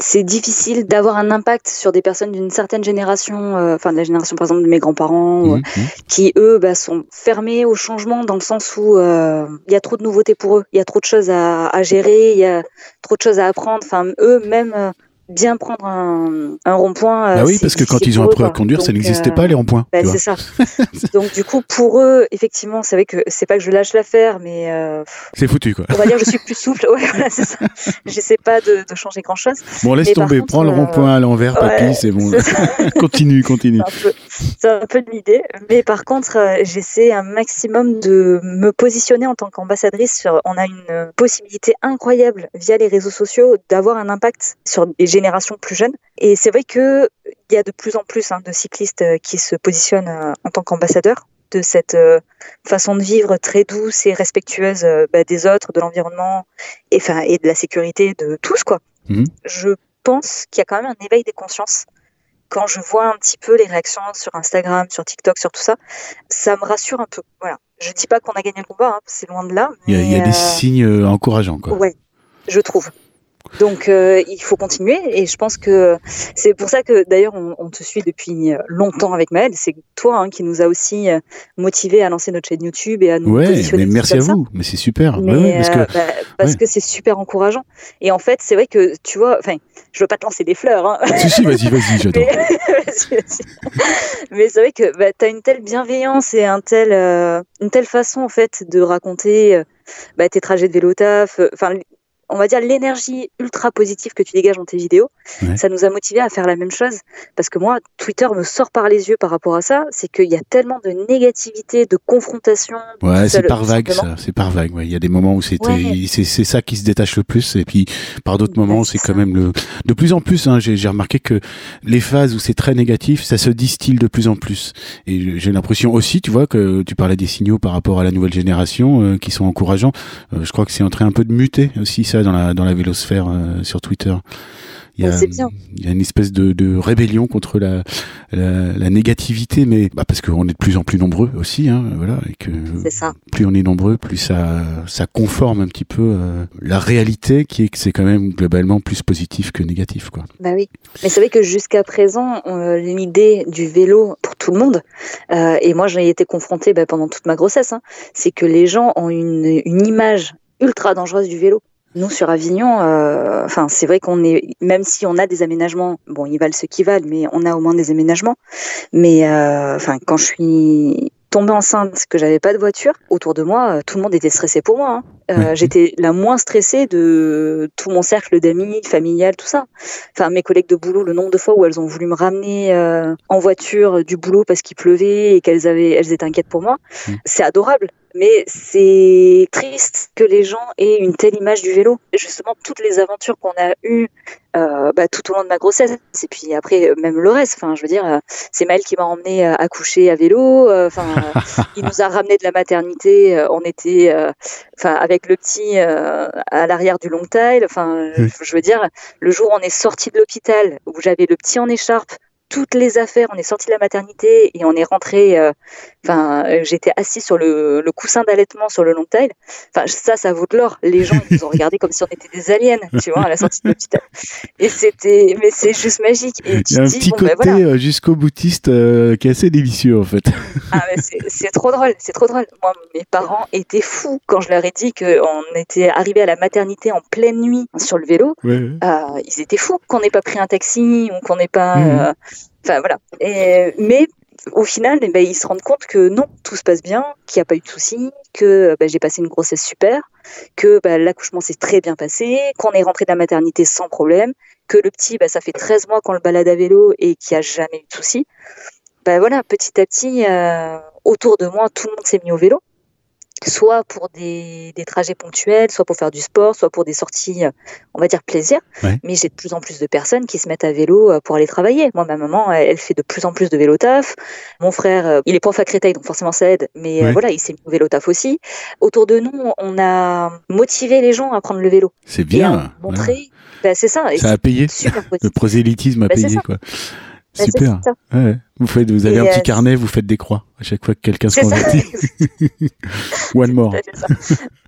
c'est difficile d'avoir un impact sur des personnes d'une certaine génération, euh, enfin de la génération par exemple de mes grands-parents, euh, mhm, mhm. qui eux bah, sont fermés au changement dans le sens où euh, il y a trop de nouveautés pour eux, il y a trop de choses à, à gérer, il y a trop de choses à apprendre. Enfin eux même bien prendre un, un rond-point. bah oui, parce que quand ils ont appris à conduire, ça n'existait pas les ronds-points. Bah, c'est ça. Donc du coup, pour eux, effectivement, c'est vrai que c'est pas que je lâche l'affaire, mais euh, c'est foutu quoi. On va dire, je suis plus souple. Ouais, voilà, c'est ça. J'essaie pas de, de, changer grand-chose. Bon, laisse tomber. Prends le rond-point à l'envers, papy, c'est bon. continue, continue. C'est un, peu, de l'idée, mais par contre, euh, j'essaie un maximum de me positionner en tant qu'ambassadrice. On a une possibilité incroyable via les réseaux sociaux d'avoir un impact sur générations plus jeunes. Et c'est vrai qu'il y a de plus en plus hein, de cyclistes euh, qui se positionnent euh, en tant qu'ambassadeurs de cette euh, façon de vivre très douce et respectueuse bah, des autres, de l'environnement et, enfin, et de la sécurité de tous. Quoi. Mhm. Je pense qu'il y a quand même un éveil des consciences. Quand je vois un petit peu les réactions sur Instagram, sur TikTok, sur tout ça, ça me rassure un peu. Voilà. Je dis pas qu'on a gagné le combat, hein, c'est loin de là. Il y, a des signes encourageants. Quoi. Ouais, je trouve. Donc euh, il faut continuer et je pense que c'est pour ça que d'ailleurs on, on, te suit depuis euh, longtemps avec Maël. C'est toi hein, qui nous a aussi euh, motivé à lancer notre chaîne YouTube et à nous ouais, positionner. Mais merci à vous, mais c'est super. Mais, ouais, parce que bah, parce que c'est super encourageant. Et en fait c'est vrai que tu vois, enfin je veux pas te lancer des fleurs. Hein. Si si vas-y vas-y j'adore. mais, mais c'est vrai que bah, tu as une telle bienveillance et un tel une telle façon en fait de raconter bah, tes trajets de vélo taf. Enfin on va dire l'énergie ultra positive que tu dégages dans tes vidéos, ça nous a motivé à faire la même chose. Parce que moi, Twitter me sort par les yeux par rapport à ça. C'est qu'il y a tellement de négativité, de confrontation. Ouais, c'est par vague, ça. C'est par vague. Il y a des moments où c'était, c'est ça qui se détache le plus. Et puis, par d'autres moments, c'est quand même le, de plus en plus, hein, j'ai remarqué que les phases où c'est très négatif, ça se distille de plus en plus. Et j'ai l'impression aussi, tu vois, que tu parlais des signaux par rapport à la nouvelle génération euh, qui sont encourageants. Euh, je crois que c'est en train un peu de muter aussi dans la dans la vélosphère euh, sur Twitter. Il y, a, il y a une espèce de, de rébellion contre la, la, négativité, mais bah, parce qu'on est de plus en plus nombreux aussi, hein, voilà, et que ça. plus on est nombreux, plus ça, ça conforme un petit peu euh, la réalité, qui est que c'est quand même globalement plus positif que négatif, quoi. Bah oui, mais c'est vrai que jusqu'à présent, euh, l'idée du vélo pour tout le monde, euh, et moi j'en ai été confrontée bah, pendant toute ma grossesse, hein, c'est que les gens ont une, une image ultra dangereuse du vélo. Nous sur Avignon, euh, enfin c'est vrai qu'on est, même si on a des aménagements, bon ils valent ce qu'ils valent, mais on a au moins des aménagements. Mais euh, enfin quand je suis tombée enceinte, que j'avais pas de voiture, autour de moi, euh, tout le monde était stressé pour moi. Hein. J'étais la moins stressée de tout mon cercle d'amis, familial, tout ça. Enfin, mes collègues de boulot, le nombre de fois où elles ont voulu me ramener en voiture du boulot parce qu'il pleuvait et qu'elles avaient, elles étaient inquiètes pour moi, mmh. c'est adorable mais c'est triste que les gens aient une telle image du vélo. Justement, toutes les aventures qu'on a eues euh, bah, tout au long de ma grossesse, et puis après euh, même le reste. Enfin, je veux dire, euh, c'est Maël qui m'a emmené à coucher à vélo. Enfin, il nous a ramené de la maternité. on était, enfin, avec le petit à l'arrière du long tail. Enfin, je veux dire, le jour où on est sorti de l'hôpital, où j'avais le petit en écharpe, toutes les affaires. On est sorti de la maternité et on est rentré. Euh, enfin, euh, j'étais assis sur le, coussin d'allaitement sur le long tail. Enfin, ça, ça vaut de l'or. Les gens ils nous ont regardé comme si on était des aliens, tu vois, à la sortie de l'hôpital. Et c'était, mais c'est juste magique. Il y a un petit ben côté euh, jusqu'au boutiste qui est assez délicieux en fait. Ah, c'est trop drôle, c'est trop drôle. Moi, mes parents étaient fous quand je leur ai dit qu'on était arrivé à la maternité en pleine nuit sur le vélo. ils étaient fous qu'on n'ait pas pris un taxi ou qu'on n'ait pas. Mmh. Enfin voilà. Mais au final, eh ben, ils se rendent compte que non, tout se passe bien, qu'il n'y a pas eu de soucis, que ben, j'ai passé une grossesse super, que ben, l'accouchement s'est très bien passé, qu'on est rentré de la maternité sans problème, que le petit, ben, ça fait 13 mois qu'on le balade à vélo et qu'il n'y a jamais eu de soucis. Voilà, petit à petit, euh, autour de moi, tout le monde s'est mis au vélo soit pour des, des, trajets ponctuels, soit pour faire du sport, soit pour des sorties, euh, on va dire plaisir. Mais j'ai de plus en plus de personnes qui se mettent à vélo euh, pour aller travailler. Moi, ma maman, elle fait de plus en plus de vélo taf. Mon frère, euh, il est prof à Créteil, donc forcément ça aide. Mais voilà, il s'est mis au vélo taf aussi. Autour de nous, on a motivé les gens à prendre le vélo. C'est bien. Montrer. Ben, c'est ça. ça a payé. le prosélytisme a ben, payé, quoi. Super. Vous faites, vous avez un petit euh, carnet, vous faites des croix à chaque fois que quelqu'un se convertit. One more.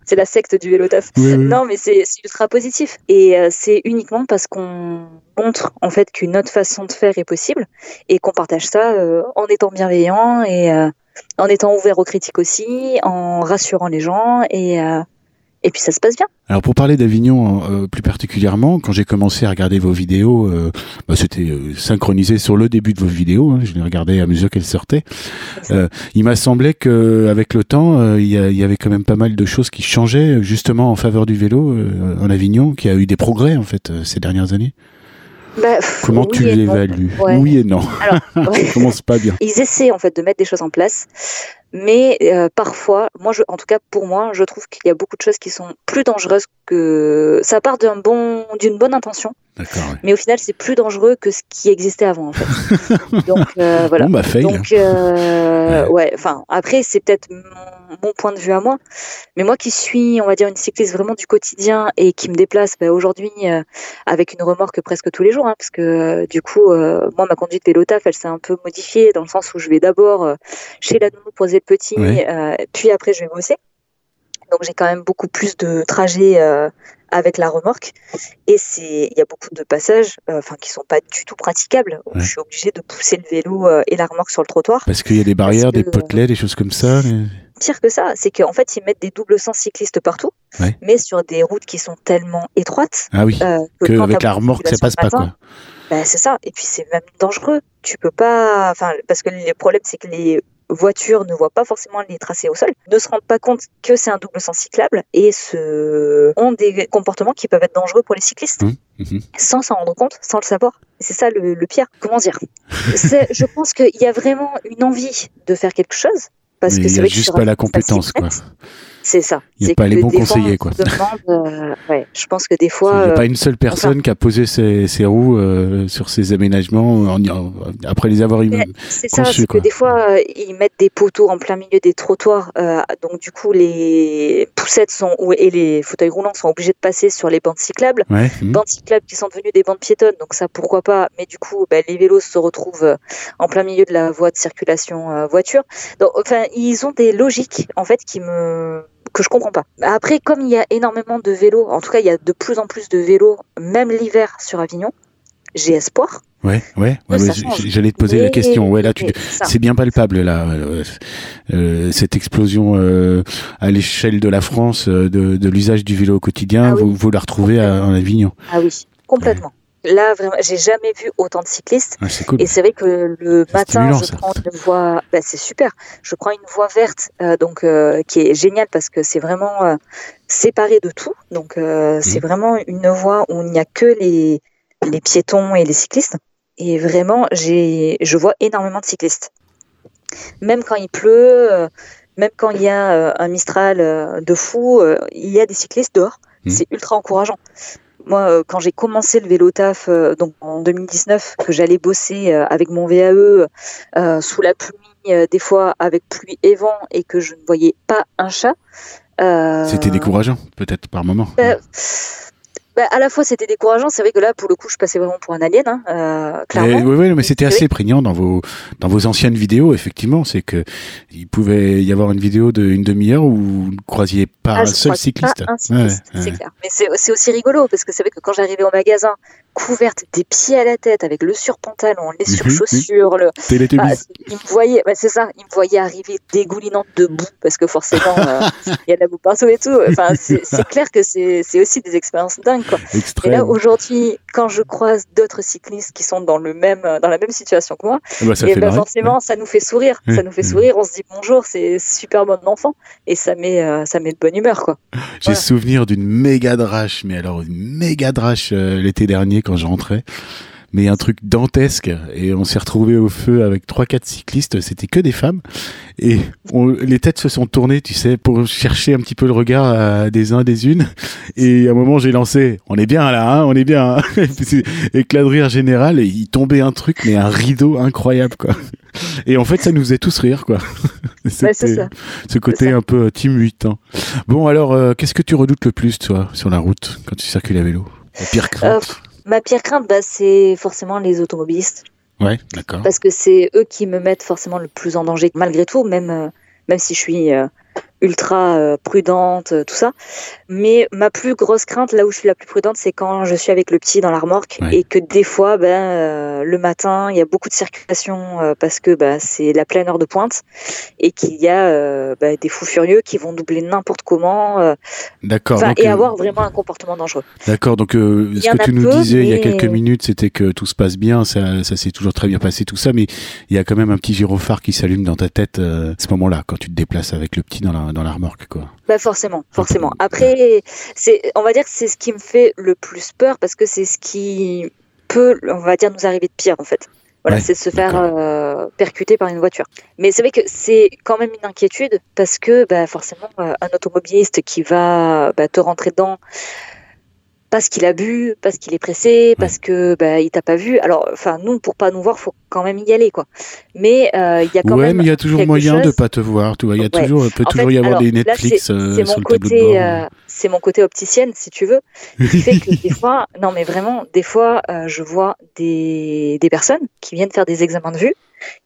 C'est la secte du vélo taf. Non, mais c'est ultra positif. Et euh, c'est uniquement parce qu'on montre en fait qu'une autre façon de faire est possible et qu'on partage ça euh, en étant bienveillant et en étant ouvert aux critiques aussi, en rassurant les gens et et puis ça se passe bien. Alors pour parler d'Avignon euh, plus particulièrement, quand j'ai commencé à regarder vos vidéos, euh, bah, c'était euh, synchronisé sur le début de vos vidéos. Hein, je les regardais à mesure qu'elles sortaient. il m'a semblé que avec le temps, il y, y, avait quand même pas mal de choses qui changeaient justement en faveur du vélo en Avignon, qui a eu des progrès en fait ces dernières années. Bah, Comment tu l'évalues Oui et non. Alors, commence pas bien. Ils essaient en fait de mettre des choses en place, mais euh, parfois, moi, je, en tout cas pour moi, je trouve qu'il y a beaucoup de choses qui sont plus dangereuses que ça part d'un bon, d'une bonne intention. Mais au final, c'est plus dangereux que ce qui existait avant, en fait. Donc euh, voilà. Bah, Donc euh, ouais. Enfin après, c'est peut-être mon, point de vue à moi, mais moi qui suis, on va dire, une cycliste vraiment du quotidien et qui me déplace bah, aujourd'hui euh, avec une remorque presque tous les jours, hein, parce que du coup, moi ma conduite vélo taf, elle s'est un peu modifiée dans le sens où je vais d'abord chez la nounou poser le petit, puis après je vais bosser. Donc j'ai quand même beaucoup plus de trajets avec la remorque. Et c'est, il y a beaucoup de passages, euh, enfin, qui sont pas du tout praticables. Je suis obligée de pousser le vélo euh, et la remorque sur le trottoir. Parce qu'il y a des barrières, des potelets, des choses comme ça. Pire que ça, c'est qu'en fait, ils mettent des doubles sens cyclistes partout, mais sur des routes qui sont tellement étroites. Ah oui. Euh, que, avec la remorque, ça passe pas, quoi. Ben, c'est ça. Et puis, c'est même dangereux. Tu peux pas, enfin, parce que le problème, c'est que les voitures ne voient pas forcément les tracés au sol, ne se rendent pas compte que c'est un double sens cyclable et se... ont des comportements qui peuvent être dangereux pour les cyclistes. Mmh, mmh. Sans s'en rendre compte, sans le savoir. C'est ça le, pire. Comment dire? Je pense qu'il y a vraiment une envie de faire quelque chose. Parce que il n'y a juste pas la compétence, quoi. C'est ça. Il n'y a pas les bons fois, conseillers, on quoi. demande, euh, ouais, je pense que des Il fois, n'y a euh, pas une seule personne qui a posé ses, ses roues euh, sur ces aménagements en- en- après les avoir eu. C'est ça, c'est que des fois, euh, ils mettent des poteaux en plein milieu des trottoirs. euh, donc, du coup, les poussettes sont, et les fauteuils roulants sont obligés de passer sur les bandes cyclables. Ouais. hmm. Bandes cyclables qui sont devenues des bandes piétonnes, donc ça, pourquoi pas. Mais du coup, bah, les vélos se retrouvent euh, en plein milieu de la voie de circulation euh, voiture. Donc, enfin, ils ont des logiques, en fait, qui me que je comprends pas. Après, comme il y a énormément de vélos, en tout cas, il y a de plus en plus de vélos, même l'hiver sur Avignon, j'ai espoir. Ouais, ouais. ouais, J'allais te poser la question. Ouais, là, tu, c'est bien palpable là, euh, euh, cette explosion euh, à l'échelle de la France de, de l'usage du vélo au quotidien. Ah oui. vous, vous la retrouvez à, en Avignon. Ah oui, complètement. Là, vraiment, j'ai jamais vu autant de cyclistes. Ah, cool. Et c'est vrai que le matin, je ça. prends une voie, bah, c'est super. Je prends une voie verte, euh, donc euh, qui est géniale parce que c'est vraiment euh, séparé de tout. Donc c'est Mhm. vraiment une voie où il n'y a que les les piétons et les cyclistes. Et vraiment, j'ai, je vois énormément de cyclistes. Même quand il pleut, même quand il y a un Mistral de fou, il y a des cyclistes dehors. Mhm. C'est ultra encourageant. Moi, euh, quand j'ai commencé le vélo taf, euh, donc en 2019, que j'allais bosser euh, avec mon VAE euh, sous la pluie, des fois avec pluie et vent, et que je ne voyais pas un chat. euh, C'était décourageant, peut-être par moment. Bah, à la fois, c'était décourageant. C'est vrai que là, pour le coup, je passais vraiment pour un alien, hein, euh, clairement. Mais, ouais, ouais, mais c'était Oui. assez prégnant dans vos dans vos anciennes vidéos. Effectivement, c'est que il pouvait y avoir une vidéo de une demi-heure où vous ne croisiez pas Ah, un seul cycliste. Pas un cycliste, Ouais, c'est ouais. clair. Mais c'est aussi rigolo parce que c'est vrai que quand j'arrivais au magasin, couverte des pieds à la tête avec le surpantalon, les Mhm, surchaussures, le, Télétubbies. ah, il me voyait, bah, c'est ça, il me voyait arriver dégoulinante de boue parce que forcément euh, il y a de la boue partout et tout. Enfin, c'est clair que c'est aussi des expériences dingues quoi. Et là aujourd'hui, quand je croise d'autres cyclistes qui sont dans le même dans la même situation que moi, Ah bah, ça et fait ben marrer. forcément ça nous fait sourire, ça nous fait sourire. On se dit bonjour, c'est super bon enfant et ça met euh, ça met de bonne humeur quoi. J'ai Voilà. souvenir d'une méga drache, mais alors une méga drache euh, l'été dernier quand je rentrais. Mais un truc dantesque et on s'est retrouvé au feu avec trois quatre cyclistes, c'était que des femmes et on- les têtes se sont tournées, tu sais, pour chercher un petit peu le regard à des uns des unes et à un moment j'ai lancé, on est bien là, hein, on est bien, hein. éclat de rire général et il tombait un truc mais un rideau incroyable quoi. Et en fait ça nous faisait tous rire quoi. Ouais, ça. ce côté ça. un peu euh, Team 8. hein. Bon, alors, euh, qu'est-ce que tu redoutes le plus, toi, sur la route, quand tu circules à vélo? La pire crainte Ma pire crainte, bah, c'est forcément les automobilistes, Ouais, d'accord. parce que c'est eux qui me mettent forcément le plus en danger, malgré tout, même, euh, même si je suis euh, ultra euh, prudente, euh, tout ça. Mais ma plus grosse crainte, là où je suis la plus prudente, c'est quand je suis avec le petit dans la remorque Ouais. et que des fois, ben, euh, le matin, il y a beaucoup de circulation euh, parce que bah, c'est la pleine heure de pointe et qu'il y a euh, bah, des fous furieux qui vont doubler n'importe comment D'accord. et avoir vraiment un comportement dangereux. D'accord, donc ce que tu nous peu, disais il y a quelques minutes, c'était que tout se passe bien, ça, ça s'est toujours très bien passé, tout ça, mais il y a quand même un petit gyrophare qui s'allume dans ta tête à ce moment-là, quand tu te déplaces avec le petit dans la, dans la remorque, quoi. Bah forcément, forcément. Après, c'est, on va dire que c'est ce qui me fait le plus peur parce que c'est ce qui peut, on va dire, nous arriver de pire en fait. Voilà, Ouais, c'est de se faire euh, percuter par une voiture. Mais c'est vrai que c'est quand même une inquiétude parce que bah, forcément, euh, un automobiliste qui va bah, te rentrer dedans parce qu'il a bu, parce qu'il est pressé, parce que bah, il t'a pas vu. Alors, enfin, nous, pour pas nous voir, faut quand même y aller, quoi. Mais euh, il y a quand ouais, même mais il y a toujours moyen de chose- pas te voir, tu vois. Il y a Ouais. toujours, peut En toujours fait, y avoir alors, des là, Netflix euh, sur le tableau de côté, bord. euh, c'est mon côté opticienne, si tu veux, qui fait que des fois, non mais vraiment, des fois, je vois des, des personnes qui viennent faire des examens de vue,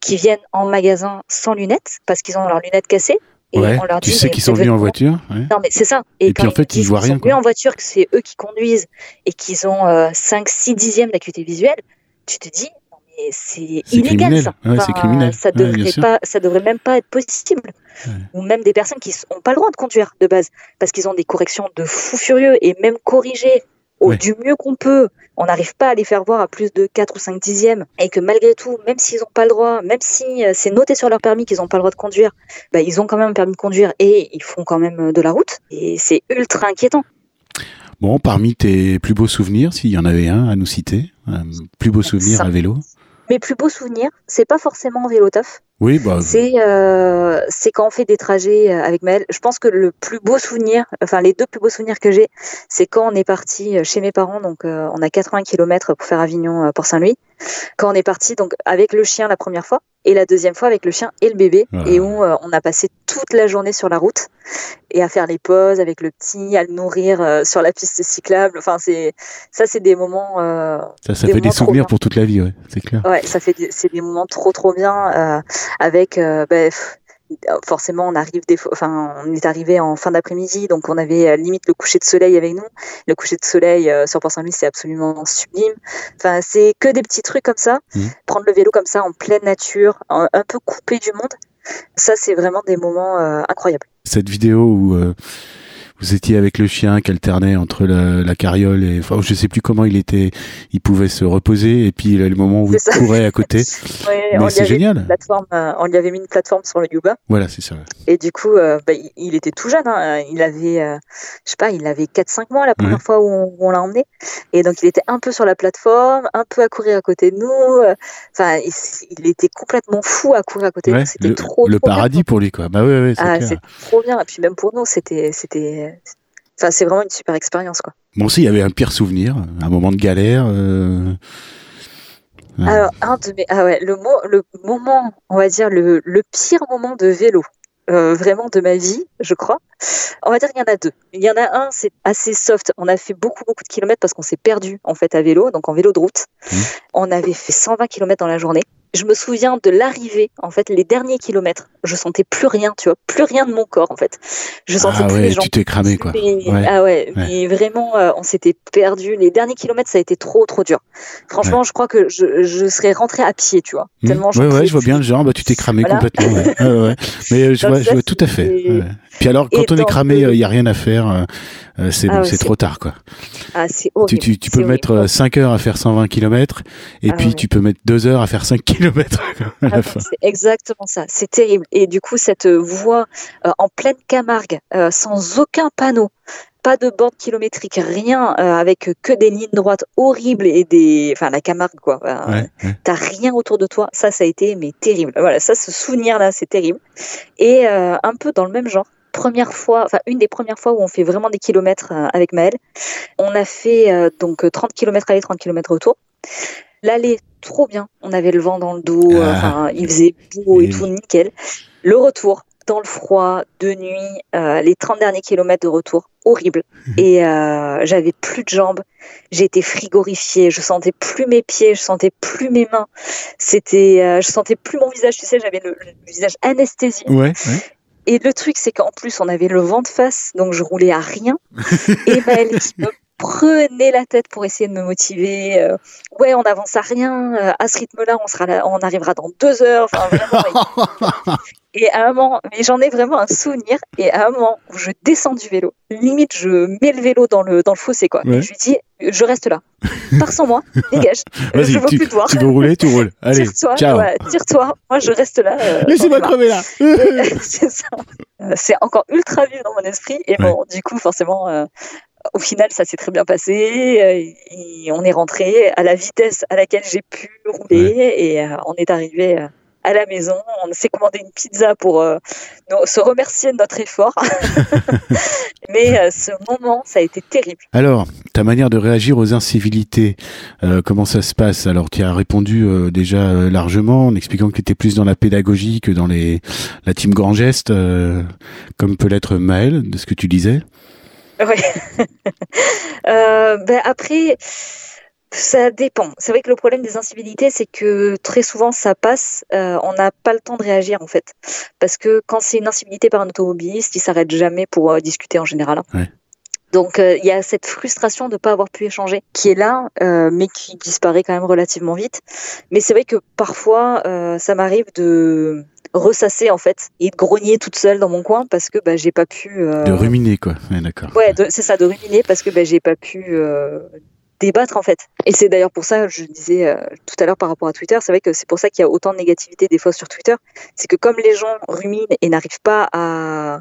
qui viennent en magasin sans lunettes parce qu'ils ont leurs lunettes cassées. Et ouais, on leur tu sais qu'ils sont venus en voiture. ouais. non, mais c'est ça. Et quand puis, en fait, ils voient rien, sont venus en voiture, que c'est eux qui conduisent et qu'ils ont euh, 5, 6 dixièmes d'acuité visuelle, tu te dis, non, mais c'est illégal criminel. ça. Ouais, criminel. Ça devrait pas, ça devrait même pas être possible. Ou même des personnes qui n'ont pas le droit de conduire de base parce qu'ils ont des corrections de fous furieux et même corrigées au, du mieux qu'on peut. On n'arrive pas à les faire voir à plus de 4 ou 5 dixièmes et que malgré tout, même s'ils n'ont pas le droit, même si euh, c'est noté sur leur permis qu'ils n'ont pas le droit de conduire, bah, ils ont quand même un permis de conduire et ils font quand même euh, de la route. Et c'est ultra inquiétant. Bon, parmi tes plus beaux souvenirs, s'il y en avait un à nous citer, un plus beau souvenir Ça. à vélo? Mes plus beaux souvenirs, c'est pas forcément en vélo taf. Oui, bah. C'est euh, c'est quand on fait des trajets euh, avec Maël. Je pense que le plus beau souvenir, enfin les deux plus beaux souvenirs que j'ai, c'est quand on est parti euh, chez mes parents. Donc on a 80 km pour faire Avignon Port Saint-Louis. Quand on est parti donc avec le chien la première fois et la deuxième fois avec le chien et le bébé et où on a passé toute la journée sur la route et à faire les pauses avec le petit, à le nourrir sur la piste cyclable. Enfin c'est ça c'est des moments. ça ça fait des souvenirs pour toute la vie, ouais, c'est clair. Ouais, ça fait c'est des moments trop trop bien avec euh, ben, forcément on arrive des enfin on est arrivé en fin d'après-midi donc on avait euh, limite le coucher de soleil avec nous. Le coucher de soleil euh, sur Port-Saint-Louis c'est absolument sublime. Enfin c'est que des petits trucs comme ça. Mmh. prendre le vélo comme ça en pleine nature un, peu coupé du monde ça c'est vraiment des moments incroyables. Cette vidéo où vous étiez avec le chien qui alternait entre la, la, carriole et enfin je sais plus comment il était il pouvait se reposer et puis le moment où il courait à côté. Mais c'est génial. plateforme, euh, on lui avait mis une plateforme sur le yoga voilà c'est ça et du coup euh, bah, il était tout jeune hein. il avait euh, je sais pas il avait 4-5 mois la première fois où on, l'a emmené. Et donc il était un peu sur la plateforme un peu à courir à côté de nous enfin il, était complètement fou à courir à côté de nous. C'était trop le paradis pour lui quoi. Bah ouais, ouais ah, c'est trop bien. Et puis même pour nous c'était c'était Enfin, c'est vraiment une super expérience, quoi. Bon, aussi, il y avait un pire souvenir, un moment de galère. Euh, Alors, un de mes, ah ouais, le, mot, le moment, on va dire le, le pire moment de vélo, euh, vraiment de ma vie, je crois. On va dire qu'il y en a deux. Il y en a un, c'est assez soft. On a fait beaucoup, beaucoup de kilomètres parce qu'on s'est perdu en fait à vélo, donc en vélo de route. Mmh. On avait fait 120 kilomètres dans la journée je me souviens de l'arrivée, en fait, les derniers kilomètres. Je sentais plus rien, tu vois, plus rien de mon corps, en fait. Je sentais ah plus les tu t'es cramé, quoi. Ah ouais, mais vraiment, euh, on s'était perdu. Les derniers kilomètres, ça a été trop, trop dur. Franchement, je crois que je, je serais rentré à pied, tu vois. Mmh. Tellement ouais, ouais, je vois bien le genre, bah, tu t'es cramé complètement. mais euh, je, vois, je vois tout à fait. Puis alors, quand on est cramé, il n'y a rien à faire. Euh, c'est ah c'est trop tard, quoi. Ah, c'est horrible. Tu, tu, peux mettre 5 heures à faire 120 km et ah puis tu peux mettre 2 heures à faire 5 km à la ah, fin. C'est exactement ça. C'est terrible. Et du coup, cette voie euh, en pleine Camargue, euh, sans aucun panneau, pas de bande kilométrique, rien, avec que des lignes droites horribles et des, enfin la Camargue quoi. T'as rien autour de toi. Ça, ça a été mais terrible. Voilà, ça, ce souvenir là, c'est terrible. Et un peu dans le même genre, première fois, enfin une des premières fois où on fait vraiment des kilomètres euh, avec Maël. On a fait euh, donc 30 km aller, 30 km retour. L'aller, trop bien. On avait le vent dans le dos, euh, ah. il faisait beau et tout, nickel. Le retour, dans le froid, de nuit, les 30 derniers kilomètres de retour, horrible. Et j'avais plus de jambes, j'étais frigorifiée, je sentais plus mes pieds, je sentais plus mes mains. C'était, je sentais plus mon visage, tu sais, j'avais le, visage anesthésié. Ouais, et le truc, c'est qu'en plus, on avait le vent de face, donc je roulais à rien. et Maëlle me prenait la tête pour essayer de me motiver. Euh, ouais, on avance à rien. Euh, à ce rythme-là, on sera on arrivera dans deux heures. Enfin, vraiment. Et à un moment, mais j'en ai vraiment un souvenir. Et à un moment où je descends du vélo, limite, je mets le vélo dans le, dans le fossé, quoi. Et je lui dis, je reste là. Pars sans moi, dégage. Je veux tu, plus te voir. Tu veux rouler, tu roules. Allez, tire-toi. Ouais, tire-toi. Moi, je reste là. Euh, Laissez-moi crever là. c'est ça. Euh, c'est encore ultra vieux dans mon esprit. Et bon, du coup, forcément, euh, au final, ça s'est très bien passé. Et on est rentré à la vitesse à laquelle j'ai pu rouler et on est arrivé à la maison. On s'est commandé une pizza pour euh, se remercier de notre effort. Mais euh, ce moment, ça a été terrible. Alors, ta manière de réagir aux incivilités, euh, comment ça se passe? Alors, tu as répondu déjà largement en expliquant que tu étais plus dans la pédagogie que dans les, la team grand geste, comme peut l'être Maël, de ce que tu disais. Oui. ben après ça dépend. C'est vrai que le problème des incivilités, c'est que très souvent ça passe, euh, on n'a pas le temps de réagir en fait. Parce que quand c'est une incivilité par un automobiliste, il s'arrête jamais pour euh, discuter en général. Donc euh, il y a cette frustration de ne pas avoir pu échanger qui est là, mais qui disparaît quand même relativement vite. Mais c'est vrai que parfois ça m'arrive de ressasser en fait et de grogner toute seule dans mon coin parce que bah, j'ai pas pu. De ruminer quoi. d'accord. Ouais, c'est ça, de ruminer parce que bah, j'ai pas pu débattre en fait. Et c'est d'ailleurs pour ça, je disais euh, tout à l'heure par rapport à Twitter, c'est vrai que c'est pour ça qu'il y a autant de négativité des fois sur Twitter, c'est que comme les gens ruminent et n'arrivent pas à,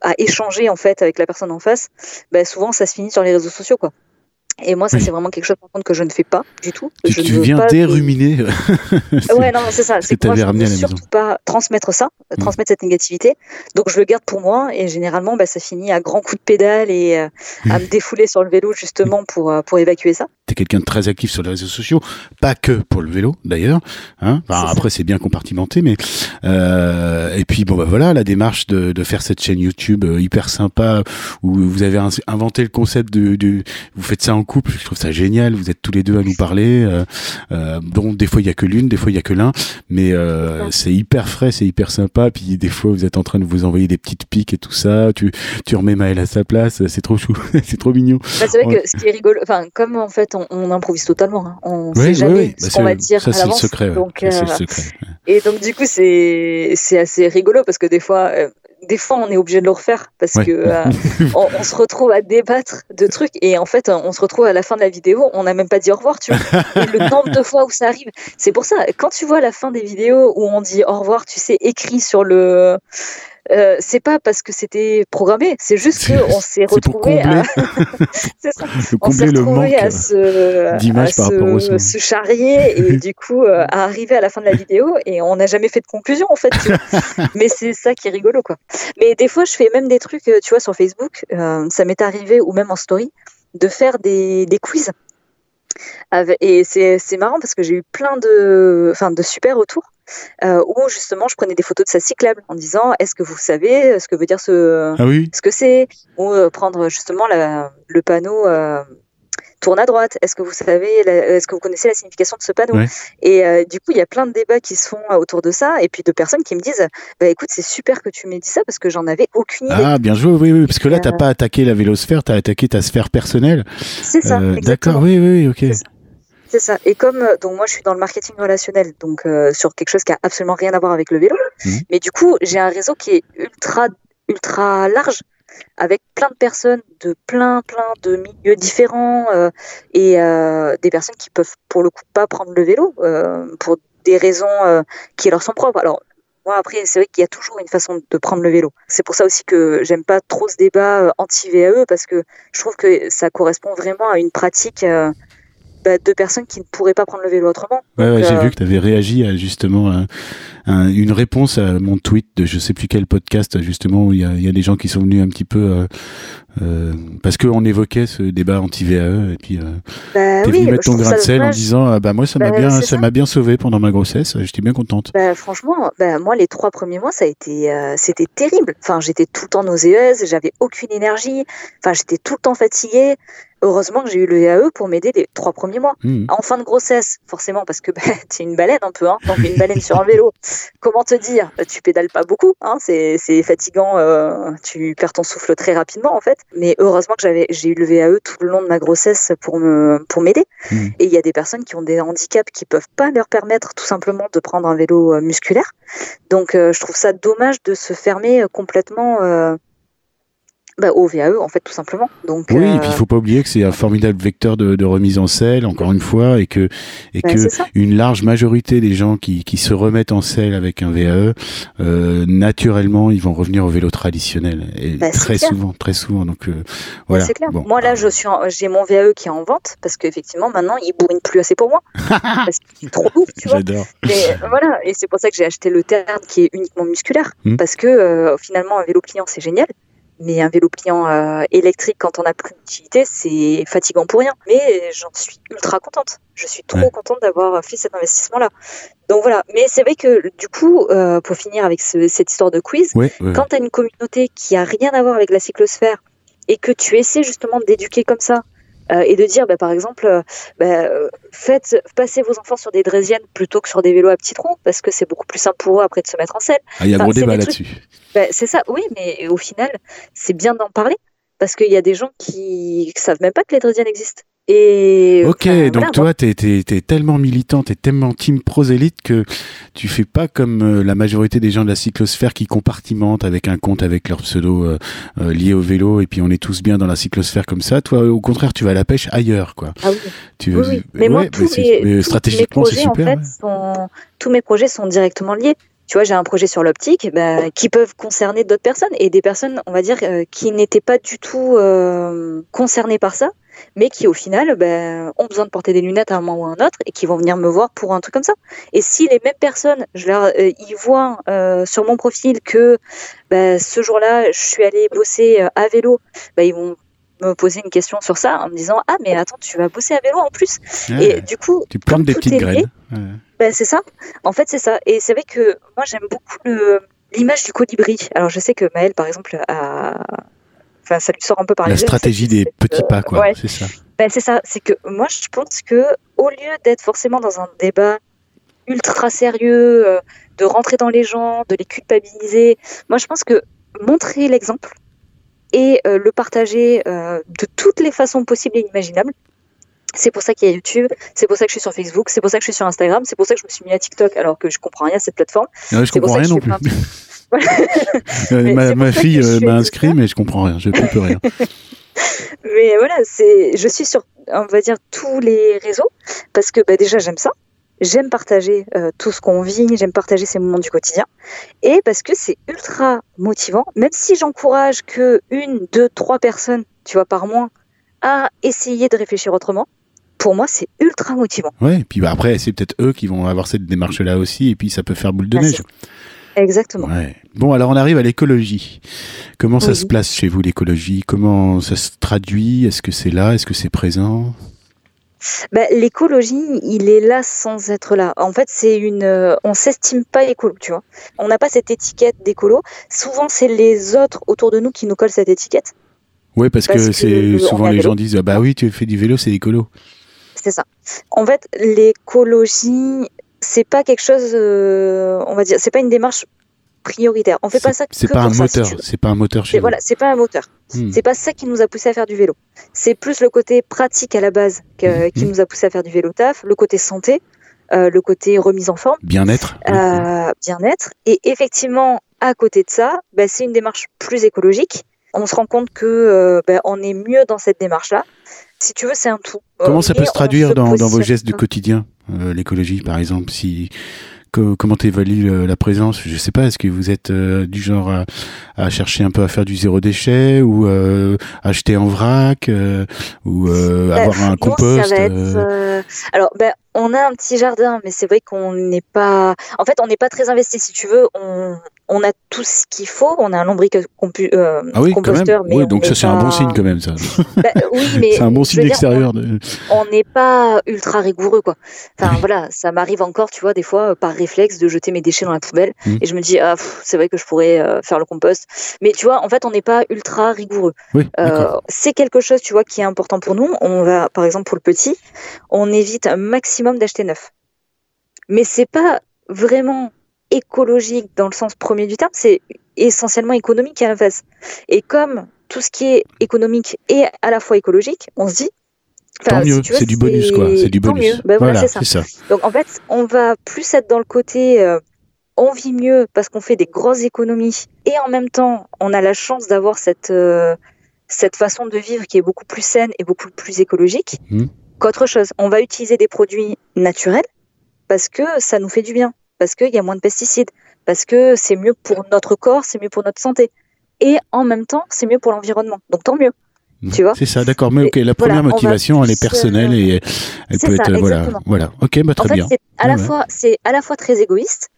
à échanger en fait avec la personne en face, bah, souvent ça se finit sur les réseaux sociaux quoi. Et moi, ça, c'est vraiment quelque chose par contre, que je ne fais pas du tout. Tu, je tu ne veux viens pas déruminer. Ouais, non, c'est ça. C'est que moi, je ne veux surtout pas transmettre ça, euh, Mm. transmettre cette négativité. Donc, je le garde pour moi et généralement, bah, ça finit à grands coups de pédale et euh, à me défouler sur le vélo justement pour, euh, pour évacuer ça. T'es quelqu'un de très actif sur les réseaux sociaux, pas que pour le vélo d'ailleurs. Hein Enfin, après, c'est bien compartimenté, mais euh, et puis bon bah voilà, la démarche de, de faire cette chaîne YouTube euh, hyper sympa où vous avez in- inventé le concept de, de vous faites ça en couple. Je trouve ça génial. Vous êtes tous les deux à nous parler. Euh, euh, donc des fois il y a que l'une, des fois il y a que l'un, mais euh, c'est hyper frais, c'est hyper sympa. Puis des fois vous êtes en train de vous envoyer des petites piques et tout ça. Tu tu remets Maël à sa place, c'est trop chou, c'est trop mignon. Bah, c'est vrai Ouais. que ce qui est rigolo, enfin, comme en fait, on, on improvise totalement, hein. on Oui, sait jamais oui. ce Bah, qu'on va dire ça à c'est le l'avance. secret. ouais. Donc, Ça, le euh, secret. Et donc du coup c'est c'est assez rigolo parce que des fois euh, des fois on est obligé de le refaire parce Ouais. que euh, on, on se retrouve à débattre de trucs et en fait on se retrouve à la fin de la vidéo on n'a même pas dit au revoir tu vois et le nombre de fois où ça arrive c'est pour ça quand tu vois la fin des vidéos où on dit au revoir tu sais écrit sur le euh, c'est pas parce que c'était programmé, c'est juste qu'on s'est retrouvé à... ça. On s'est retrouvé se, à charrier et du coup euh, à arriver à la fin de la vidéo et on n'a jamais fait de conclusion en fait. tu vois. Mais c'est ça qui est rigolo quoi. Mais des fois je fais même des trucs, euh, tu vois, sur Facebook, euh, ça m'est arrivé ou même en story de faire des, des quiz. Et c'est c'est marrant parce que j'ai eu plein de, enfin, de super retours euh, où justement je prenais des photos de sa cyclable en disant est-ce que vous savez ce que veut dire ce, Ah oui ce que c'est? Ou euh, prendre justement la- le panneau euh, tourne à droite est-ce que vous savez est-ce que vous connaissez la signification de ce panneau? Ouais. et euh, du coup il y a plein de débats qui se font euh, autour de ça et puis de personnes qui me disent bah écoute c'est super que tu m'aies dit ça parce que j'en avais aucune idée Ah, bien joué, oui, oui, parce que là, Euh, t'as pas attaqué la vélosphère, t'as attaqué ta sphère personnelle. c'est ça Euh. D'accord, oui, oui, ok. C'est ça. Et comme euh, donc moi je suis dans le marketing relationnel, donc euh, sur quelque chose qui a absolument rien à voir avec le vélo, Mhm. mais du coup j'ai un réseau qui est ultra ultra large avec plein de personnes de plein plein de milieux différents euh, et euh, des personnes qui peuvent pour le coup pas prendre le vélo pour des raisons qui leur sont propres. Alors moi après c'est vrai qu'il y a toujours une façon de prendre le vélo. C'est pour ça aussi que j'aime pas trop ce débat anti-VAE parce que je trouve que ça correspond vraiment à une pratique bah, de personnes qui ne pourraient pas prendre le vélo autrement. Ouais, ouais, j'ai euh, vu que tu avais réagi à justement à, à une réponse à mon tweet de je sais plus quel podcast justement où il y a, il y a des gens qui sont venus un petit peu euh, euh, parce qu'on évoquait ce débat anti-VAE et puis euh, bah t'es oui, venu mettre ton grain de sel en disant ah, bah moi ça m'a Bah, bien ça ça. m'a bien sauvé pendant ma grossesse j'étais bien contente Bah, franchement, bah, moi, les trois premiers mois, ça a été, euh, c'était terrible. Enfin, j'étais tout le temps nauséeuse, j'avais aucune énergie. Enfin, j'étais tout le temps fatiguée. Heureusement que j'ai eu le VAE pour m'aider les trois premiers mois. Hmm. En fin de grossesse, forcément, parce que bah, t'es une baleine un peu, hein. Donc, une baleine sur un vélo. Comment te dire? Tu pédales pas beaucoup, hein. C'est, c'est fatigant. euh, tu perds ton souffle très rapidement, en fait. Mais heureusement que j'avais, j'ai eu le VAE tout le long de ma grossesse pour me, pour m'aider. Hmm. Et il y a des personnes qui ont des handicaps qui peuvent pas leur permettre tout simplement de prendre un vélo euh, musculaire. Donc, euh, je trouve ça dommage de se fermer euh, complètement euh, bah, au VAE, en fait, tout simplement. Donc, Oui, euh, et puis il faut pas oublier que c'est un formidable vecteur de, de remise en selle, encore une fois, et que et bah, que une large majorité des gens qui, qui se remettent en selle avec un VAE, euh, naturellement, ils vont revenir au vélo traditionnel. Et Bah, très souvent, très souvent. Donc euh, voilà. C'est clair. Bon. Moi, là, je suis, j'ai mon VAE qui est en vente parce qu'effectivement, maintenant, il bourrine plus assez pour moi. parce qu'il est trop lourd, tu vois. J'adore. Euh, voilà, et c'est pour ça que j'ai acheté le Tern qui est uniquement musculaire, Mm. parce que euh, finalement un vélo pliant c'est génial, mais un vélo pliant euh, électrique quand on n'a plus d'utilité c'est fatigant pour rien. Mais j'en suis ultra contente. Je suis trop Ouais. contente d'avoir fait cet investissement-là. Donc voilà, mais c'est vrai que du coup, euh, pour finir avec ce- cette histoire de quiz, Ouais, ouais. quand tu as une communauté qui a rien à voir avec la cyclosphère et que tu essaies justement d'éduquer comme ça et de dire bah, par exemple euh, bah, euh, faites passer vos enfants sur des draisiennes plutôt que sur des vélos à petits trous parce que c'est beaucoup plus simple pour eux après de se mettre en selle. Ah, il y a enfin, gros débat des là-dessus. Bah, c'est ça, oui, mais au final, c'est bien d'en parler parce qu'il y a des gens qui savent même pas que les draisiennes existent. Et Ok, enfin, donc voilà, toi, t'es es, tellement militant, t'es tellement team prosélite que tu fais pas comme euh, la majorité des gens de la cyclosphère qui compartimentent avec un compte avec leur pseudo euh, euh, lié au vélo et puis on est tous bien dans la cyclosphère comme ça. Toi, au contraire, tu vas à la pêche ailleurs, quoi. Ah oui. Tu Oui, oui. Mais moi, tous, c'est- mes, mais stratégiquement, c'est super. en fait, ouais. sont, tous mes projets sont directement liés. Tu vois, j'ai un projet sur l'optique bah, qui peuvent concerner d'autres personnes et des personnes, on va dire, euh, qui n'étaient pas du tout euh, concernées par ça mais qui au final ben, ont besoin de porter des lunettes à un moment ou à un autre et qui vont venir me voir pour un truc comme ça. Et si les mêmes personnes, je leur, euh, ils voient euh, sur mon profil que ben, ce jour-là, je suis allée bosser euh, à vélo, ben, ils vont me poser une question sur ça en me disant ah mais attends tu vas bosser à vélo en plus Ouais. et du coup Tu plantes des petites graines. Ouais. ben, c'est ça. En fait, c'est ça. Et c'est vrai que moi, j'aime beaucoup le- l'image du colibri. Alors, je sais que Maëlle, par exemple, a... Enfin, ça lui sort un peu par La les stratégie des petits pas, quoi. ouais. C'est ça. Ben, c'est ça. C'est que moi, je pense que au lieu d'être forcément dans un débat ultra sérieux, euh, de rentrer dans les gens, de les culpabiliser, moi, je pense que montrer l'exemple et euh, le partager euh, de toutes les façons possibles et imaginables. C'est pour ça qu'il y a YouTube, c'est pour ça que je suis sur Facebook, c'est pour ça que je suis sur Instagram, c'est pour ça que je me suis mis à TikTok alors que je comprends rien à cette plateforme. Ouais, je comprends rien non plus. ma pour ma fille euh, m'a inscrit, mais je comprends rien. Je plus rien. Mais voilà, c'est, je suis sur, on va dire, tous les réseaux parce que bah, déjà j'aime ça. J'aime partager euh, tout ce qu'on vit, j'aime partager ces moments du quotidien. Et parce que c'est ultra motivant, même si j'encourage que une, deux, trois personnes, tu vois, par mois, à essayer de réfléchir autrement, pour moi c'est ultra motivant. Ouais, et puis bah, après, c'est peut-être eux qui vont avoir cette démarche-là aussi, et puis ça peut faire boule de Ah, neige. Exactement. Ouais. Bon, alors on arrive à l'écologie. Comment ça Oui. se place chez vous, l'écologie? Comment ça se traduit? Est-ce que c'est là? Est-ce que c'est présent? Bah, l'écologie, il est là sans être là. En fait, c'est une, euh, on s'estime pas écolo, tu vois. On n'a pas cette étiquette d'écolo. Souvent, c'est les autres autour de nous qui nous collent cette étiquette. Ouais, parce, Parce que, c'est souvent les vélo. gens disent ah bah oui, tu fais du vélo, c'est écolo. C'est ça. En fait, l'écologie, c'est pas quelque chose, euh, on va dire, c'est pas une démarche prioritaire. On fait pas ça C'est que pas un moteur. C'est pas un moteur chez voilà, c'est pas un moteur. Hmm. C'est pas ça qui nous a poussé à faire du vélo. C'est plus le côté pratique à la base que- Mhm. qui nous a poussé à faire du vélo taf, le côté santé, euh, le côté remise en forme. Bien-être. euh, bien-être. Et effectivement, à côté de ça, bah, c'est une démarche plus écologique. On se rend compte que euh, bah, on est mieux dans cette démarche-là. Si tu veux, c'est un tout. Comment Euh, ça peut se traduire se dans, vos gestes du quotidien euh, L'écologie, par exemple, si co- comment t'évalues euh, la présence? Je sais pas. Est-ce que vous êtes euh, du genre à, à chercher un peu à faire du zéro déchet ou acheter en vrac ou Bah, avoir un compost être, Alors, ben, on a un petit jardin, mais c'est vrai qu'on n'est pas. En fait, on n'est pas très investi. Si tu veux, on, on a tout ce qu'il faut. On a un lombric compu... euh, Ah oui, quand même. composteur, mais Oui, on donc ça c'est un pas- bon signe quand même. Ça. Bah, oui, mais c'est un bon signe dire, extérieur. de- on n'est pas ultra rigoureux quoi. Enfin Oui. voilà, ça m'arrive encore, tu vois, des fois euh, par réflexe de jeter mes déchets dans la poubelle Mhm. et je me dis ah c'est vrai que je pourrais euh, faire le compost. Mais tu vois, en fait, on n'est pas ultra rigoureux. Oui. Euh, c'est quelque chose, tu vois, qui est important pour nous. On va, par exemple, pour le petit, on évite un maximum d'acheter neuf. Mais c'est pas vraiment écologique dans le sens premier du terme, c'est essentiellement économique à la base. Et comme tout ce qui est économique est à la fois écologique, on se dit. Tant si c'est du bonus quoi. C'est du tant bonus. mieux. Ben voilà, c'est ça. Donc en fait, on va plus être dans le côté euh, on vit mieux parce qu'on fait des grosses économies et en même temps, on a la chance d'avoir cette euh, cette façon de vivre qui est beaucoup plus saine et beaucoup plus écologique Mhm. Qu'autre chose. On va utiliser des produits naturels parce que ça nous fait du bien, parce qu'il y a moins de pesticides, parce que c'est mieux pour notre corps, c'est mieux pour notre santé. Et en même temps, c'est mieux pour l'environnement. Donc tant mieux. Tu vois C'est ça, d'accord. Mais ok, la première on va motivation, elle est personnelle et elle peut ça, être voilà, voilà. Ok, bah En très fait, bien. la ouais. fois c'est à la fois très égoïste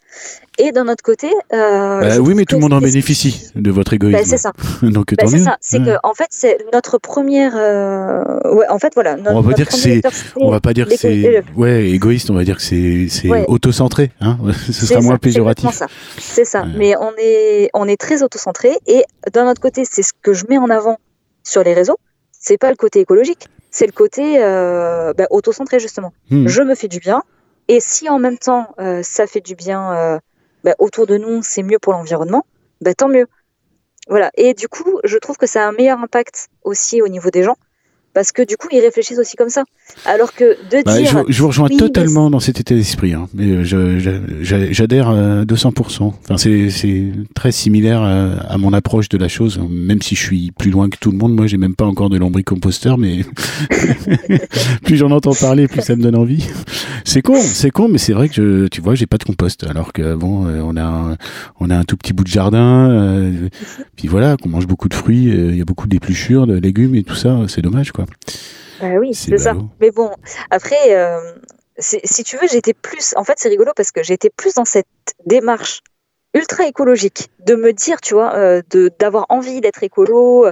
et d'un autre côté. euh, Bah oui, mais tout le monde en bénéficie de votre égoïsme. Bah, c'est ça. Donc Bah, tant c'est ça. C'est Ouais. que en fait c'est notre première. euh, Ouais, en fait voilà. Notre, va pas dire que c'est- On va pas dire que c'est euh, ouais égoïste, on va dire que c'est c'est Ouais. auto-centré, hein. Ce sera ça, moins c'est péjoratif. ça. C'est ça. Ouais. Mais on est on est très autocentré et d'un autre côté c'est ce que je mets en avant sur les réseaux. C'est pas le côté écologique, c'est le côté euh, bah, autocentré justement. Hmm. je me fais du bien. Et si en même temps euh, ça fait du bien euh, bah, autour de nous, c'est mieux pour l'environnement, bah, tant mieux. Voilà. Et du coup, je trouve que ça a un meilleur impact aussi au niveau des gens. Parce que du coup, ils réfléchissent aussi comme ça. Alors que de Bah, dire. je, je vous rejoins oui, totalement dans cet état d'esprit, hein. mais euh, j'adhère à 200%. Enfin, c'est très similaire à, à mon approche de la chose, même si je suis plus loin que tout le monde. Moi, j'ai même pas encore de lombricomposteur, mais plus j'en entends parler, plus ça me donne envie. C'est con, c'est con, mais c'est vrai que je, tu vois, j'ai pas de compost, alors que bon, euh, on a un, on a un tout petit bout de jardin, euh, puis voilà, qu'on mange beaucoup de fruits, euh, il y a beaucoup d'épluchures, de légumes et tout ça, c'est dommage, quoi. Quoi. Bah oui, c'est ça. Mais bon, après, euh, si tu veux, j'étais plus. En fait, c'est rigolo parce que j'étais plus dans cette démarche ultra écologique de me dire tu vois euh, de d'avoir envie d'être écolo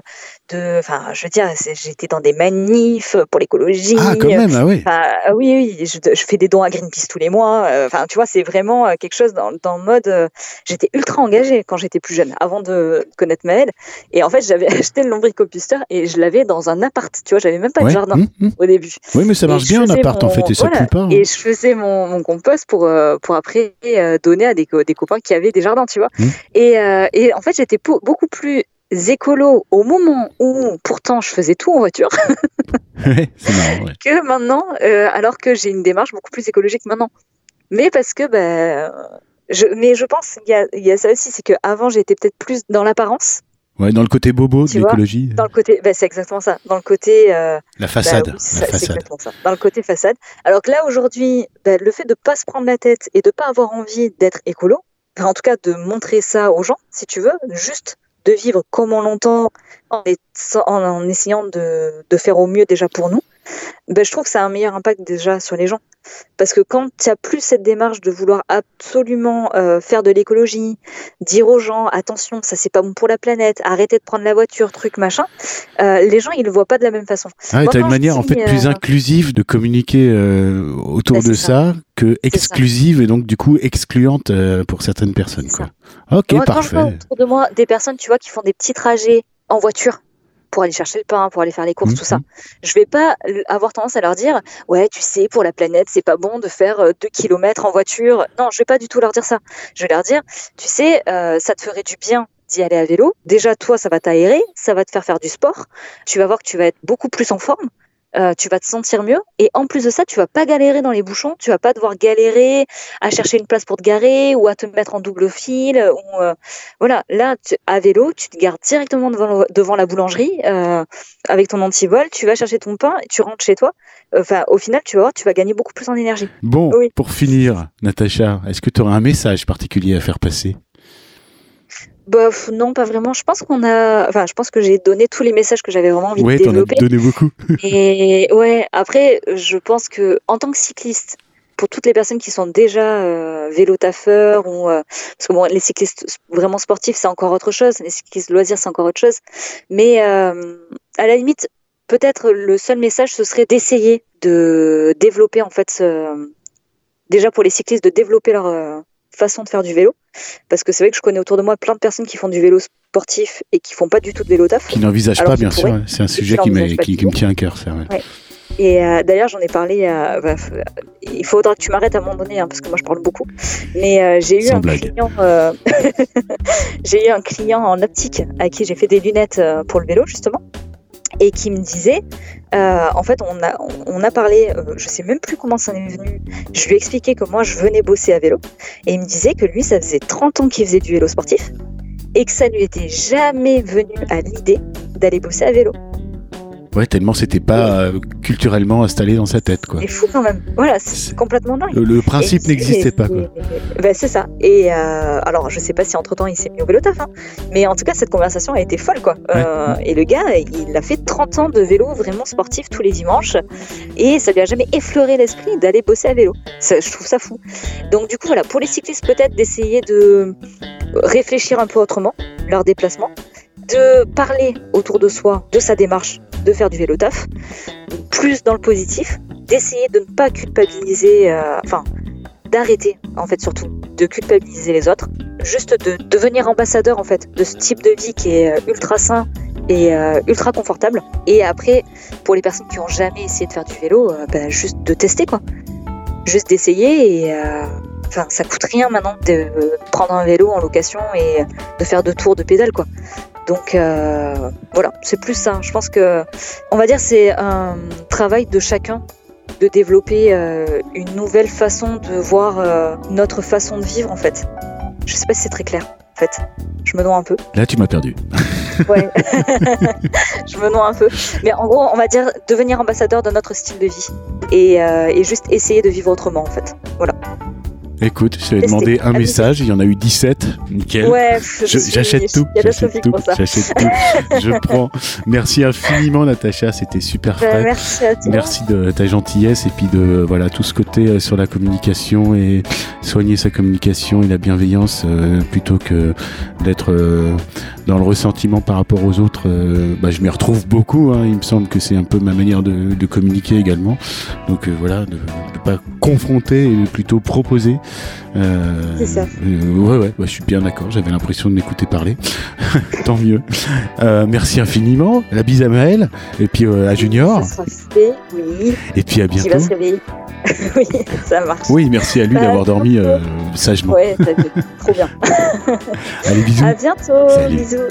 de enfin je veux dire j'étais dans des manifs pour l'écologie ah quand même ah oui ah oui oui je, je, fais des dons à Greenpeace tous les mois euh, enfin tu vois c'est vraiment euh, quelque chose dans dans le mode euh, j'étais ultra engagée quand j'étais plus jeune avant de connaître Maëlle et en fait j'avais acheté le lombricomposteur et je l'avais dans un appart tu vois j'avais même pas de jardin mmh, mmh. au début oui mais ça marche bien un appart en fait et ça voilà, pas hein. et je faisais mon, mon compost pour pour après donner à des, des copains qui avaient des jardins tu vois. Mmh. Et, euh, et, en fait, j'étais beaucoup plus écolo au moment où pourtant je faisais tout en voiture marrant, ouais. que maintenant, euh, alors que j'ai une démarche beaucoup plus écologique maintenant. Mais parce que, ben, je, mais je pense qu'il y, y a, ça aussi, c'est qu'avant j'étais peut-être plus dans l'apparence. Ouais, dans le côté bobo de l'écologie. Dans le côté, ben, c'est exactement ça. Dans le côté. Euh, la façade. Bah, oui, la façade. exactement ça. Dans le côté façade. Alors que là aujourd'hui, ben, le fait de pas se prendre la tête et de pas avoir envie d'être écolo, en tout cas de montrer ça aux gens, si tu veux, juste de vivre comme on l'entend en, en, essayant de, faire au mieux déjà pour nous, ben, je trouve que ça a un meilleur impact déjà sur les gens. Parce que quand tu as plus cette démarche de vouloir absolument euh, faire de l'écologie, dire aux gens attention, ça c'est pas bon pour la planète, arrêtez de prendre la voiture, truc machin, euh, les gens ils le voient pas de la même façon. Ah, tu as une manière en fait plus euh... inclusive de communiquer autour bah, de ça, ça, que exclusive et donc du coup excluante pour certaines personnes. Quoi. Ok, moi, parfait. Quand je vois autour de moi des personnes, tu vois, qui font des petits trajets en voiture pour aller chercher le pain, pour aller faire les courses, mmh. tout ça. Je vais pas avoir tendance à leur dire, ouais, tu sais, pour la planète, c'est pas bon de faire euh, deux kilomètres en voiture. Non, je vais pas du tout leur dire ça. Je vais leur dire, tu sais, euh, ça te ferait du bien d'y aller à vélo. Déjà, toi, ça va t'aérer, ça va te faire faire du sport. Tu vas voir que tu vas être beaucoup plus en forme. Euh, tu vas te sentir mieux et en plus de ça, tu vas pas galérer dans les bouchons, tu vas pas devoir galérer à chercher une place pour te garer ou à te mettre en double fil ou euh, voilà, là tu, à vélo, tu te gares directement devant, devant la boulangerie euh, avec ton antivol, tu vas chercher ton pain, tu rentres chez toi. Enfin, au final, tu vas voir, tu vas gagner beaucoup plus en énergie. Bon, oui. pour finir, Natacha, est-ce que tu aurais un message particulier à faire passer? Bah, non, pas vraiment. Je pense qu'on a, enfin, je pense que j'ai donné tous les messages que j'avais vraiment envie ouais, de développer. Ouais, donné beaucoup. Et ouais, après, je pense que en tant que cycliste, pour toutes les personnes qui sont déjà euh, vélo-taffeurs ou euh, parce que bon, les cyclistes vraiment sportifs, c'est encore autre chose. Les cyclistes loisirs, c'est encore autre chose. Mais euh, à la limite, peut-être le seul message, ce serait d'essayer de développer en fait, ce... déjà pour les cyclistes, de développer leur façon de faire du vélo. Parce que c'est vrai que je connais autour de moi plein de personnes qui font du vélo sportif et qui font pas du tout de vélo taf. Qui n'envisagent pas, bien sûr. C'est un sujet qui, qui, qui, me tient à cœur, c'est vrai. Ouais. Et euh, d'ailleurs, j'en ai parlé. À, bah, il faudra que tu m'arrêtes à un moment donné, hein, parce que moi, je parle beaucoup. Mais euh, j'ai eu Sans un blague. client. Euh, j'ai eu un client en optique à qui j'ai fait des lunettes euh, pour le vélo, justement et qui me disait, euh, en fait, on a, parlé, euh, je sais même plus comment ça est venu, je lui ai expliqué que moi, je venais bosser à vélo, et il me disait que lui, ça faisait 30 ans qu'il faisait du vélo sportif, et que ça lui était jamais venu à l'idée d'aller bosser à vélo. Ouais, tellement c'était pas euh, culturellement installé dans sa tête, quoi. C'est fou quand même. Voilà, c'est complètement dingue. Le, le principe n'existait pas, quoi. Ben, c'est ça. Et euh, alors, je sais pas si entre temps il s'est mis au vélo taf, hein, mais en tout cas, cette conversation a été folle, quoi. Ouais. Euh, et le gars, il a fait 30 ans de vélo vraiment sportif tous les dimanches, et ça lui a jamais effleuré l'esprit d'aller bosser à vélo. Ça, je trouve ça fou. Donc, du coup, voilà, pour les cyclistes, peut-être d'essayer de réfléchir un peu autrement leur déplacement, de parler autour de soi de sa démarche de faire du vélo taf, plus dans le positif, d'essayer de ne pas culpabiliser, euh, enfin, d'arrêter, en fait, surtout, de culpabiliser les autres, juste de devenir ambassadeur, en fait, de ce type de vie qui est euh, ultra sain et euh, ultra confortable. Et après, pour les personnes qui ont jamais essayé de faire du vélo, bah, juste de tester, quoi. Juste d'essayer et. Enfin, ça coûte rien maintenant de prendre un vélo en location et de faire deux tours de pédale, quoi. Donc euh, voilà, c'est plus ça. Je pense que, on va dire, c'est un travail de chacun de développer euh, une nouvelle façon de voir euh, notre façon de vivre en fait. Je sais pas si c'est très clair. En fait, je me noie un peu. Là, tu m'as perdu. ouais, je me noie un peu. Mais en gros, on va dire devenir ambassadeur de notre style de vie et, et juste essayer de vivre autrement en fait. Voilà. Écoute, je t'avais demandé un message, il y en a eu 17. Nickel. Ouais, j'achète tout. J'achète tout. J'achète tout. je prends. Merci infiniment, Natacha. C'était super bah, frais. merci à toi. Merci de ta gentillesse et puis de voilà tout ce côté euh, sur la communication et soigner sa communication et la bienveillance euh, plutôt que d'être euh, dans le ressentiment par rapport aux autres. bah, je m'y retrouve beaucoup. Hein. Il me semble que c'est un peu ma manière de, de communiquer également. Donc voilà, de ne pas confronter et plutôt proposer. Euh, c'est ça. Euh, ouais, ouais, je suis bien d'accord. J'avais l'impression de m'écouter parler. Tant mieux. Euh, merci infiniment. La bise à Maël et puis à Junior. Ça fait, oui. Et puis à bientôt. Qui va se réveiller. oui, ça marche. Oui, merci à lui d'avoir dormi sagement. Ouais, trop bien. Allez, bisous. À bientôt. Bisous. zoo.